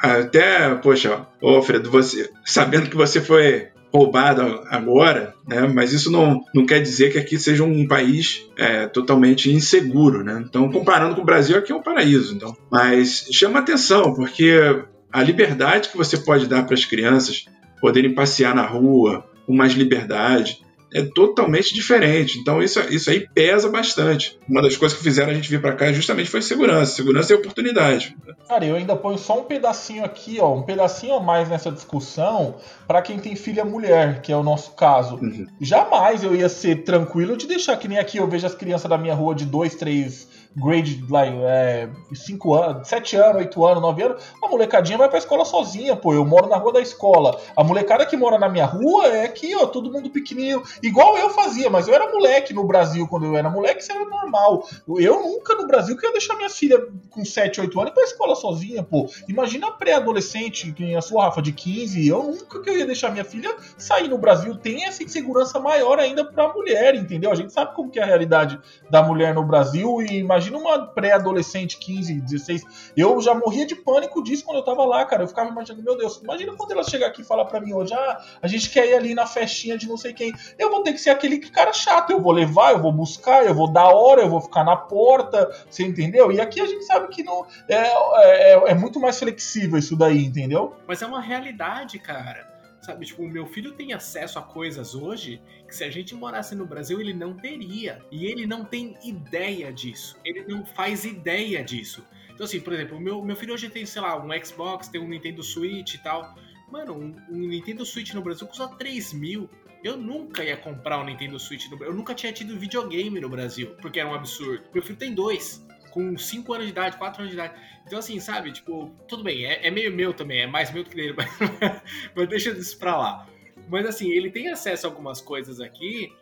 até, poxa, Alfredo, você sabendo que você foi roubado agora, né? Mas isso não, não quer dizer que aqui seja um país é, totalmente inseguro, né? Então, comparando com o Brasil, aqui é um paraíso. Então, mas chama atenção porque a liberdade que você pode dar para as crianças poderem passear na rua com mais liberdade é totalmente diferente. Então isso, isso aí pesa bastante. Uma das coisas que fizeram a gente vir para cá justamente foi segurança. Segurança e oportunidade. Cara, eu ainda ponho só um pedacinho aqui, ó, um pedacinho a mais nessa discussão para quem tem filha mulher, que é o nosso caso. Uhum. Jamais eu ia ser tranquilo de deixar que nem aqui eu vejo as crianças da minha rua de dois, três grade like, é, 5 anos, 7 anos, 8 anos, 9 anos, a molecadinha vai pra escola sozinha, pô. Eu moro na rua da escola. A molecada que mora na minha rua é aqui, ó, todo mundo pequenininho. Igual eu fazia, mas eu era moleque no Brasil, quando eu era moleque, isso era normal. Eu nunca no Brasil queria deixar minha filha com 7, 8 anos pra escola sozinha, pô. Imagina pré-adolescente, que a sua Rafa de 15, eu nunca que eu ia deixar minha filha sair no Brasil. Tem essa insegurança maior ainda pra mulher, entendeu? A gente sabe como que é a realidade da mulher no Brasil e imagina Imagina uma pré-adolescente, 15, 16. Eu já morria de pânico disso quando eu tava lá, cara. Eu ficava imaginando, meu Deus, imagina quando ela chegar aqui e falar pra mim hoje, ah, a gente quer ir ali na festinha de não sei quem. Eu vou ter que ser aquele cara chato. Eu vou levar, eu vou buscar, eu vou dar hora, eu vou ficar na porta. Você entendeu? E aqui a gente sabe que não é, é, é muito mais flexível isso daí, entendeu? Mas é uma realidade, cara. Sabe, tipo, o meu filho tem acesso a coisas hoje que se a gente morasse no Brasil ele não teria. E ele não tem ideia disso. Ele não faz ideia disso. Então, assim, por exemplo, o meu, meu filho hoje tem, sei lá, um Xbox, tem um Nintendo Switch e tal. Mano, um, um Nintendo Switch no Brasil custa 3 mil. Eu nunca ia comprar um Nintendo Switch no Brasil. Eu nunca tinha tido videogame no Brasil, porque era um absurdo. Meu filho tem dois com 5 anos de idade, 4 anos de idade. Então, assim, sabe, tipo, tudo bem, é, é meio meu também, é mais meu do que dele, *laughs* mas, mas deixa isso pra lá. Mas, assim, ele tem acesso a algumas coisas aqui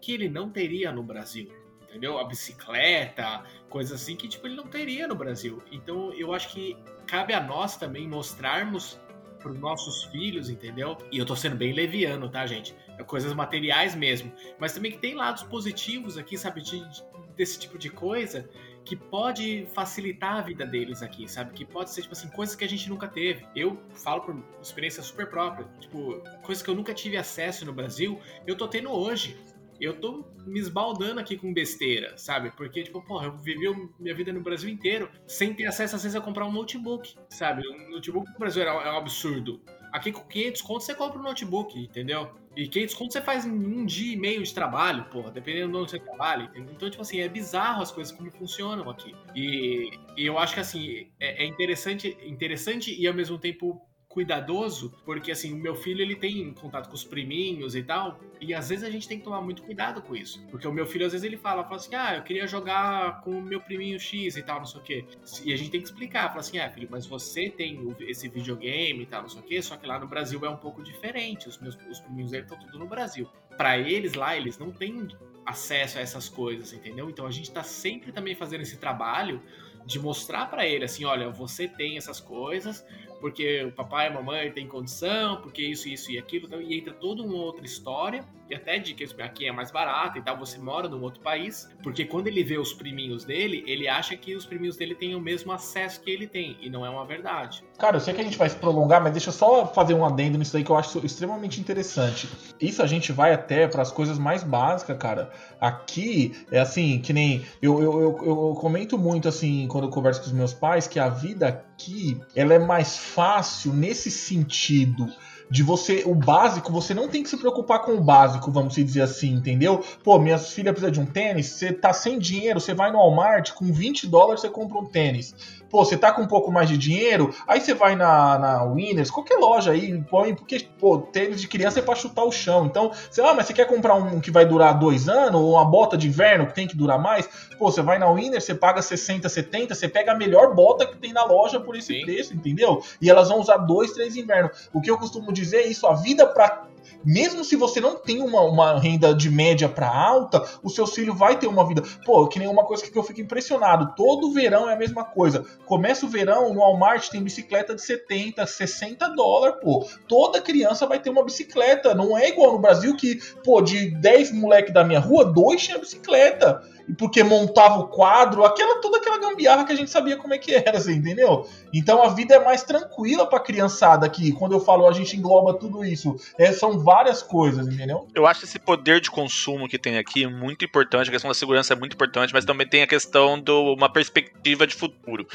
que ele não teria no Brasil, entendeu? A bicicleta, coisas assim que, tipo, ele não teria no Brasil. Então, eu acho que cabe a nós também mostrarmos para os nossos filhos, entendeu? E eu tô sendo bem leviano, tá, gente? É coisas materiais mesmo. Mas também que tem lados positivos aqui, sabe? De, de, desse tipo de coisa que pode facilitar a vida deles aqui, sabe? Que pode ser, tipo assim, coisas que a gente nunca teve. Eu falo por experiência super própria. Tipo, coisas que eu nunca tive acesso no Brasil, eu tô tendo hoje. Eu tô me esbaldando aqui com besteira, sabe? Porque, tipo, porra, eu vivi minha vida no Brasil inteiro sem ter acesso, às vezes, a comprar um notebook, sabe? Um notebook no Brasil é um absurdo. Aqui com 500 contos você compra um notebook, entendeu? E 500 contos você faz em um dia e meio de trabalho, porra, dependendo de onde você trabalha. Entendeu? Então, tipo assim, é bizarro as coisas como funcionam aqui. E, e eu acho que, assim, é, é interessante, interessante e ao mesmo tempo cuidadoso, porque assim, o meu filho ele tem contato com os priminhos e tal, e às vezes a gente tem que tomar muito cuidado com isso. Porque o meu filho às vezes ele fala, fala assim: "Ah, eu queria jogar com o meu priminho X e tal, não sei o quê". E a gente tem que explicar, fala assim: "Ah, filho, mas você tem esse videogame e tal, não sei o quê, só que lá no Brasil é um pouco diferente. Os meus os priminhos dele estão tudo no Brasil. Para eles lá, eles não têm acesso a essas coisas, entendeu? Então a gente tá sempre também fazendo esse trabalho de mostrar para ele assim, olha, você tem essas coisas, porque o papai e a mamãe têm condição, porque isso, isso e aquilo, então, e entra toda uma outra história. e até de que aqui é mais barato e tal, você mora num outro país, porque quando ele vê os priminhos dele, ele acha que os priminhos dele têm o mesmo acesso que ele tem, e não é uma verdade. Cara, eu sei que a gente vai se prolongar, mas deixa eu só fazer um adendo nisso aí que eu acho extremamente interessante. Isso a gente vai até para as coisas mais básicas, cara. Aqui é assim, que nem eu, eu, eu, eu comento muito assim quando eu converso com os meus pais que a vida aqui ela é mais fácil nesse sentido de você, o básico, você não tem que se preocupar com o básico, vamos dizer assim, entendeu? Pô, minha filha precisa de um tênis, você tá sem dinheiro, você vai no Walmart, com 20 dólares você compra um tênis. Pô, você tá com um pouco mais de dinheiro, aí você vai na, na Winners, qualquer loja aí, põe, porque, pô, tênis de criança é pra chutar o chão. Então, sei lá, mas você quer comprar um que vai durar dois anos, ou uma bota de inverno que tem que durar mais? Pô, você vai na Winners, você paga 60, 70, você pega a melhor bota que tem na loja por esse Sim. preço, entendeu? E elas vão usar dois, três invernos. O que eu costumo dizer é isso, a vida pra mesmo se você não tem uma, uma renda de média para alta, o seu filho vai ter uma vida. Pô, que nem uma coisa que eu fico impressionado. Todo verão é a mesma coisa. Começa o verão, no Walmart tem bicicleta de 70, 60 dólares, pô. Toda criança vai ter uma bicicleta. Não é igual no Brasil que, pô, de 10 moleque da minha rua, dois tinha bicicleta e porque montava o quadro, aquela toda aquela gambiarra que a gente sabia como é que era, assim, entendeu? Então a vida é mais tranquila pra criançada aqui. Quando eu falo a gente engloba tudo isso, é, são várias coisas, entendeu? Eu acho esse poder de consumo que tem aqui muito importante, a questão da segurança é muito importante, mas também tem a questão de uma perspectiva de futuro,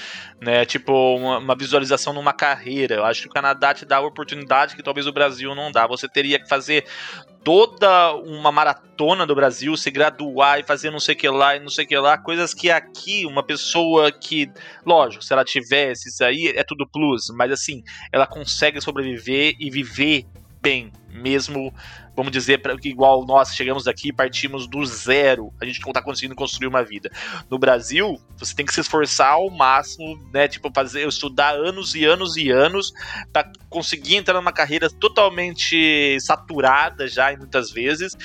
né? Tipo, uma, uma visualização numa carreira. Eu acho que o Canadá te dá a oportunidade que talvez o Brasil não dá. Você teria que fazer toda uma maratona do Brasil, se graduar e fazer não sei o que lá e não sei o que lá, coisas que aqui uma pessoa que, lógico, se ela tivesse isso aí, é tudo plus, mas assim, ela consegue sobreviver e viver bem, mesmo, vamos dizer, igual nós chegamos aqui, partimos do zero, a gente não está conseguindo construir uma vida. No Brasil, você tem que se esforçar ao máximo, né? Tipo, fazer, estudar anos e anos e anos para conseguir entrar numa carreira totalmente saturada já, muitas vezes,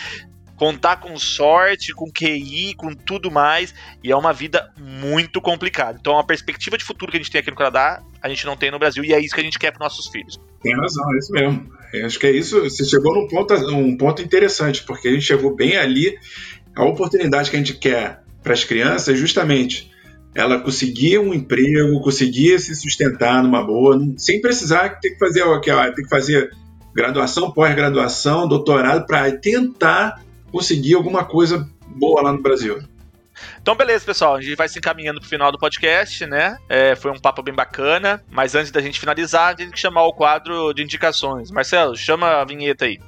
contar com sorte, com QI, com tudo mais, e é uma vida muito complicada. Então, a perspectiva de futuro que a gente tem aqui no Canadá, a gente não tem no Brasil, e é isso que a gente quer para nossos filhos. Tem razão, é isso mesmo. Eu acho que é isso. Você chegou num ponto, um ponto interessante, porque a gente chegou bem ali. A oportunidade que a gente quer para as crianças é justamente ela conseguir um emprego, conseguir se sustentar numa boa, sem precisar ter que fazer, ter que fazer graduação, pós-graduação, doutorado, para tentar conseguir alguma coisa boa lá no Brasil. Então, beleza, pessoal. A gente vai se encaminhando pro final do podcast, né? É, foi um papo bem bacana. Mas antes da gente finalizar, a gente tem que chamar o quadro de indicações. Marcelo, chama a vinheta aí.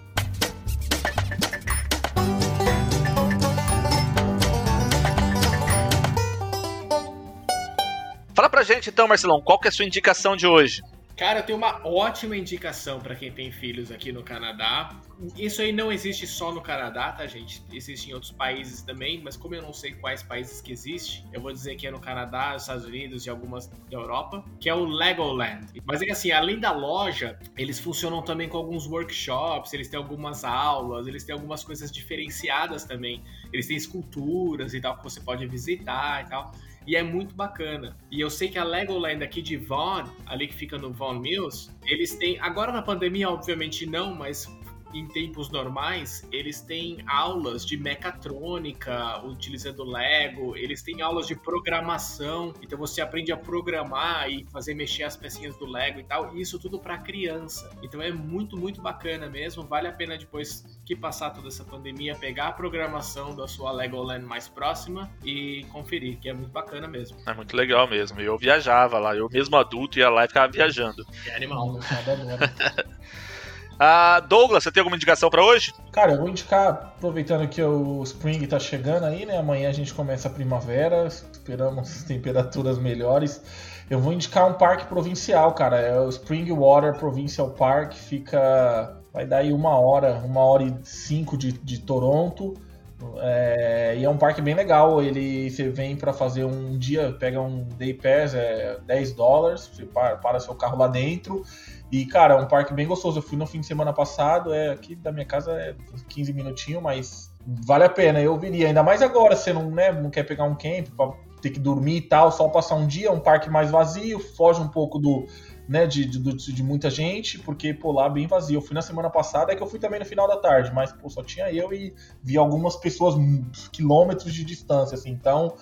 Fala pra gente então, Marcelão, qual que é a sua indicação de hoje? Cara, eu tenho uma ótima indicação para quem tem filhos aqui no Canadá. Isso aí não existe só no Canadá, tá, gente? Existe em outros países também, mas como eu não sei quais países que existe, eu vou dizer que é no Canadá, nos Estados Unidos e algumas da Europa, que é o Legoland. Mas é assim, além da loja, eles funcionam também com alguns workshops, eles têm algumas aulas, eles têm algumas coisas diferenciadas também. Eles têm esculturas e tal que você pode visitar e tal e é muito bacana. E eu sei que a Legoland aqui de Vaughan, ali que fica no Vaughan Mills, eles têm, agora na pandemia obviamente não, mas em tempos normais, eles têm aulas de mecatrônica utilizando Lego, eles têm aulas de programação, então você aprende a programar e fazer mexer as pecinhas do Lego e tal, e isso tudo para criança. Então é muito, muito bacana mesmo, vale a pena depois que passar toda essa pandemia pegar a programação da sua Legoland mais próxima e conferir, que é muito bacana mesmo. É muito legal mesmo. Eu viajava lá, eu mesmo adulto ia lá e ficava viajando. É animal. *laughs* Ah, Douglas, você tem alguma indicação para hoje? Cara, eu vou indicar, aproveitando que o Spring tá chegando aí, né? Amanhã a gente começa a primavera, esperamos *laughs* temperaturas melhores. Eu vou indicar um parque provincial, cara. É o Spring Water Provincial Park, fica. Vai dar aí uma hora, uma hora e cinco de, de Toronto. É, e é um parque bem legal. Ele você vem para fazer um dia, pega um day pass, é 10 dólares, você para, para seu carro lá dentro e, cara, é um parque bem gostoso. Eu fui no fim de semana passado, é aqui da minha casa é 15 minutinhos, mas vale a pena, eu viria. Ainda mais agora, você não, né, não quer pegar um camp pra ter que dormir e tal, só passar um dia, um parque mais vazio, foge um pouco do, né, de, de, de, muita gente, porque, pô, lá bem vazio. Eu fui na semana passada, é que eu fui também no final da tarde, mas, pô, só tinha eu e vi algumas pessoas quilômetros de distância, assim, então,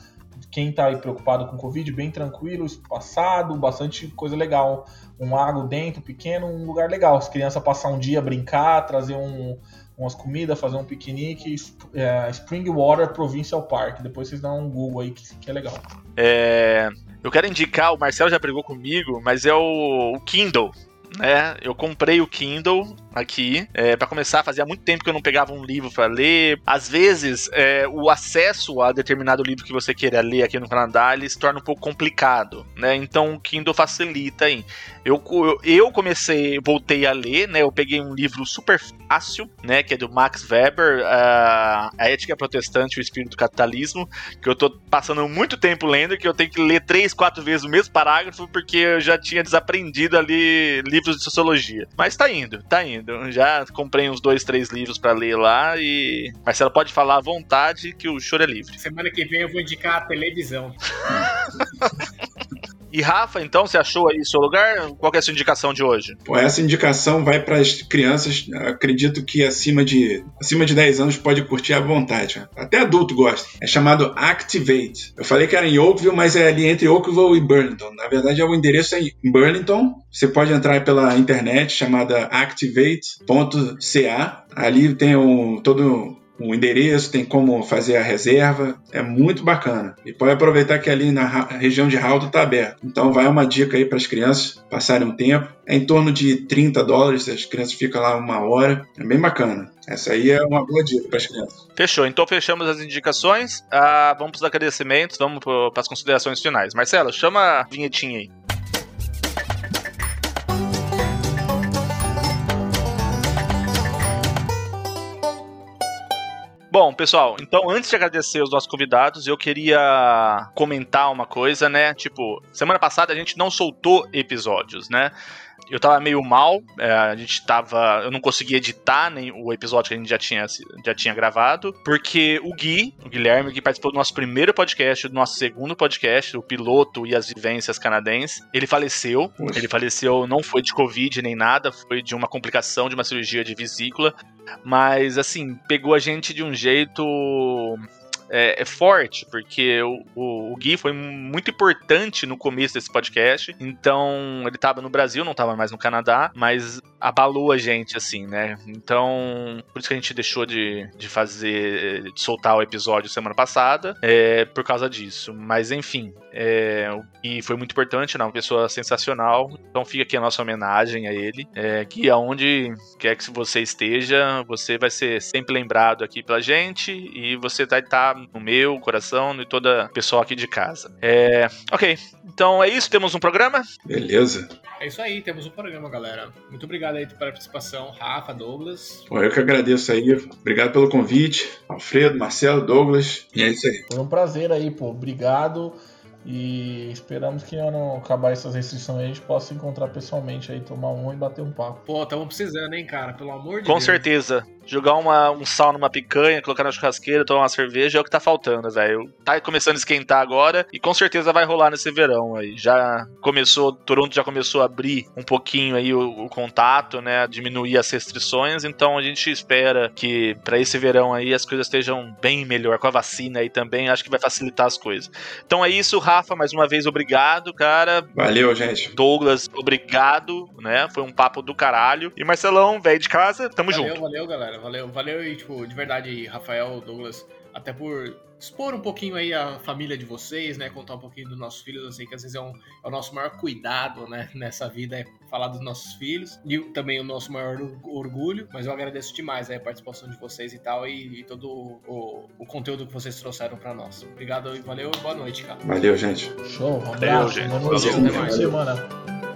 quem tá aí preocupado com Covid, bem tranquilo, espaçado, bastante coisa legal. Um lago dentro, pequeno, um lugar legal. As crianças passar um dia, brincar, trazer um, umas comidas, fazer um piquenique. É, Springwater Provincial Park. Depois vocês dão um Google aí que, que é legal. É, eu quero indicar, o Marcelo já brigou comigo, mas é o, o Kindle né? Eu comprei o Kindle aqui é, para começar. Fazia muito tempo que eu não pegava um livro para ler. Às vezes, é, o acesso a determinado livro que você queira ler aqui no Canadá ele se torna um pouco complicado, né? Então o Kindle facilita aí. Eu, eu, comecei, voltei a ler, né? Eu peguei um livro super fácil, né? Que é do Max Weber, a, a Ética Protestante e o Espírito do Capitalismo, que eu tô passando muito tempo lendo, que eu tenho que ler três, quatro vezes o mesmo parágrafo, porque eu já tinha desaprendido ali livros de sociologia. Mas tá indo, tá indo. Já comprei uns dois, três livros para ler lá e. Marcelo pode falar à vontade que o choro é livre. Semana que vem eu vou indicar a televisão. *laughs* E Rafa, então, você achou aí seu lugar? Qual é a sua indicação de hoje? Pô, essa indicação vai para as crianças, acredito que acima de, acima de 10 anos pode curtir à vontade. Até adulto gosta. É chamado Activate. Eu falei que era em Oakville, mas é ali entre Oakville e Burlington. Na verdade, é o endereço é em Burlington. Você pode entrar pela internet chamada activate.ca. Ali tem um, todo o endereço, tem como fazer a reserva, é muito bacana. E pode aproveitar que ali na região de Haldo está aberto. Então vai uma dica aí para as crianças passarem um tempo. É em torno de 30 dólares, as crianças ficam lá uma hora. É bem bacana. Essa aí é uma boa dica para as crianças. Fechou. Então fechamos as indicações. Ah, vamos para os agradecimentos, vamos para as considerações finais. Marcelo, chama a vinhetinha aí. Bom, pessoal, então antes de agradecer os nossos convidados, eu queria comentar uma coisa, né? Tipo, semana passada a gente não soltou episódios, né? Eu tava meio mal, é, a gente tava. Eu não conseguia editar nem o episódio que a gente já tinha, já tinha gravado, porque o Gui, o Guilherme, que participou do nosso primeiro podcast, do nosso segundo podcast, o piloto e as vivências canadenses, ele faleceu. Ele faleceu, não foi de Covid nem nada, foi de uma complicação de uma cirurgia de vesícula. Mas, assim, pegou a gente de um jeito é, é forte, porque o, o, o, Gui foi muito importante no começo desse podcast. Então, ele tava no Brasil, não tava mais no Canadá, mas abalou a gente, assim, né? Então, por isso que a gente deixou de, de fazer, de soltar o episódio semana passada, é, por causa disso. Mas, enfim, é, e foi muito importante, né? Uma pessoa sensacional. Então, fica aqui a nossa homenagem a ele. É, que aonde quer que você esteja, você vai ser sempre lembrado aqui pela gente e você vai estar no meu coração e toda pessoa aqui de casa. É, ok, então é isso, temos um programa? Beleza. É isso aí, temos um programa, galera. Muito obrigado aí pela participação, Rafa, Douglas. Pô, eu que agradeço aí. Obrigado pelo convite, Alfredo, Marcelo, Douglas. E é isso aí. Foi um prazer aí, pô. Obrigado. E esperamos que não acabar essas restrições aí, a gente possa encontrar pessoalmente aí, tomar um e bater um papo. Pô, estamos precisando, hein, cara? Pelo amor de Com Deus. Com certeza jogar uma, um sal numa picanha, colocar na churrasqueira, tomar uma cerveja é o que tá faltando, velho. Tá começando a esquentar agora e com certeza vai rolar nesse verão aí. Já começou, Toronto já começou a abrir um pouquinho aí o, o contato, né, diminuir as restrições, então a gente espera que para esse verão aí as coisas estejam bem melhor com a vacina aí também, acho que vai facilitar as coisas. Então é isso, Rafa, mais uma vez obrigado, cara. Valeu, gente. Douglas, obrigado, né? Foi um papo do caralho. E Marcelão, velho de casa, tamo valeu, junto. Valeu, galera. Valeu, valeu e, tipo, de verdade, Rafael, Douglas, até por expor um pouquinho aí a família de vocês, né? Contar um pouquinho dos nossos filhos. Eu sei que às vezes é, um, é o nosso maior cuidado, né? *laughs* Nessa vida é falar dos nossos filhos e também o nosso maior orgulho. Mas eu agradeço demais a participação de vocês e tal e, e todo o, o, conteúdo que vocês trouxeram para nós. Obrigado e valeu. Boa noite, cara. Valeu, gente. Show. Um abraço. Valeu, gente. Boa noite. Valeu. Até mais. semana.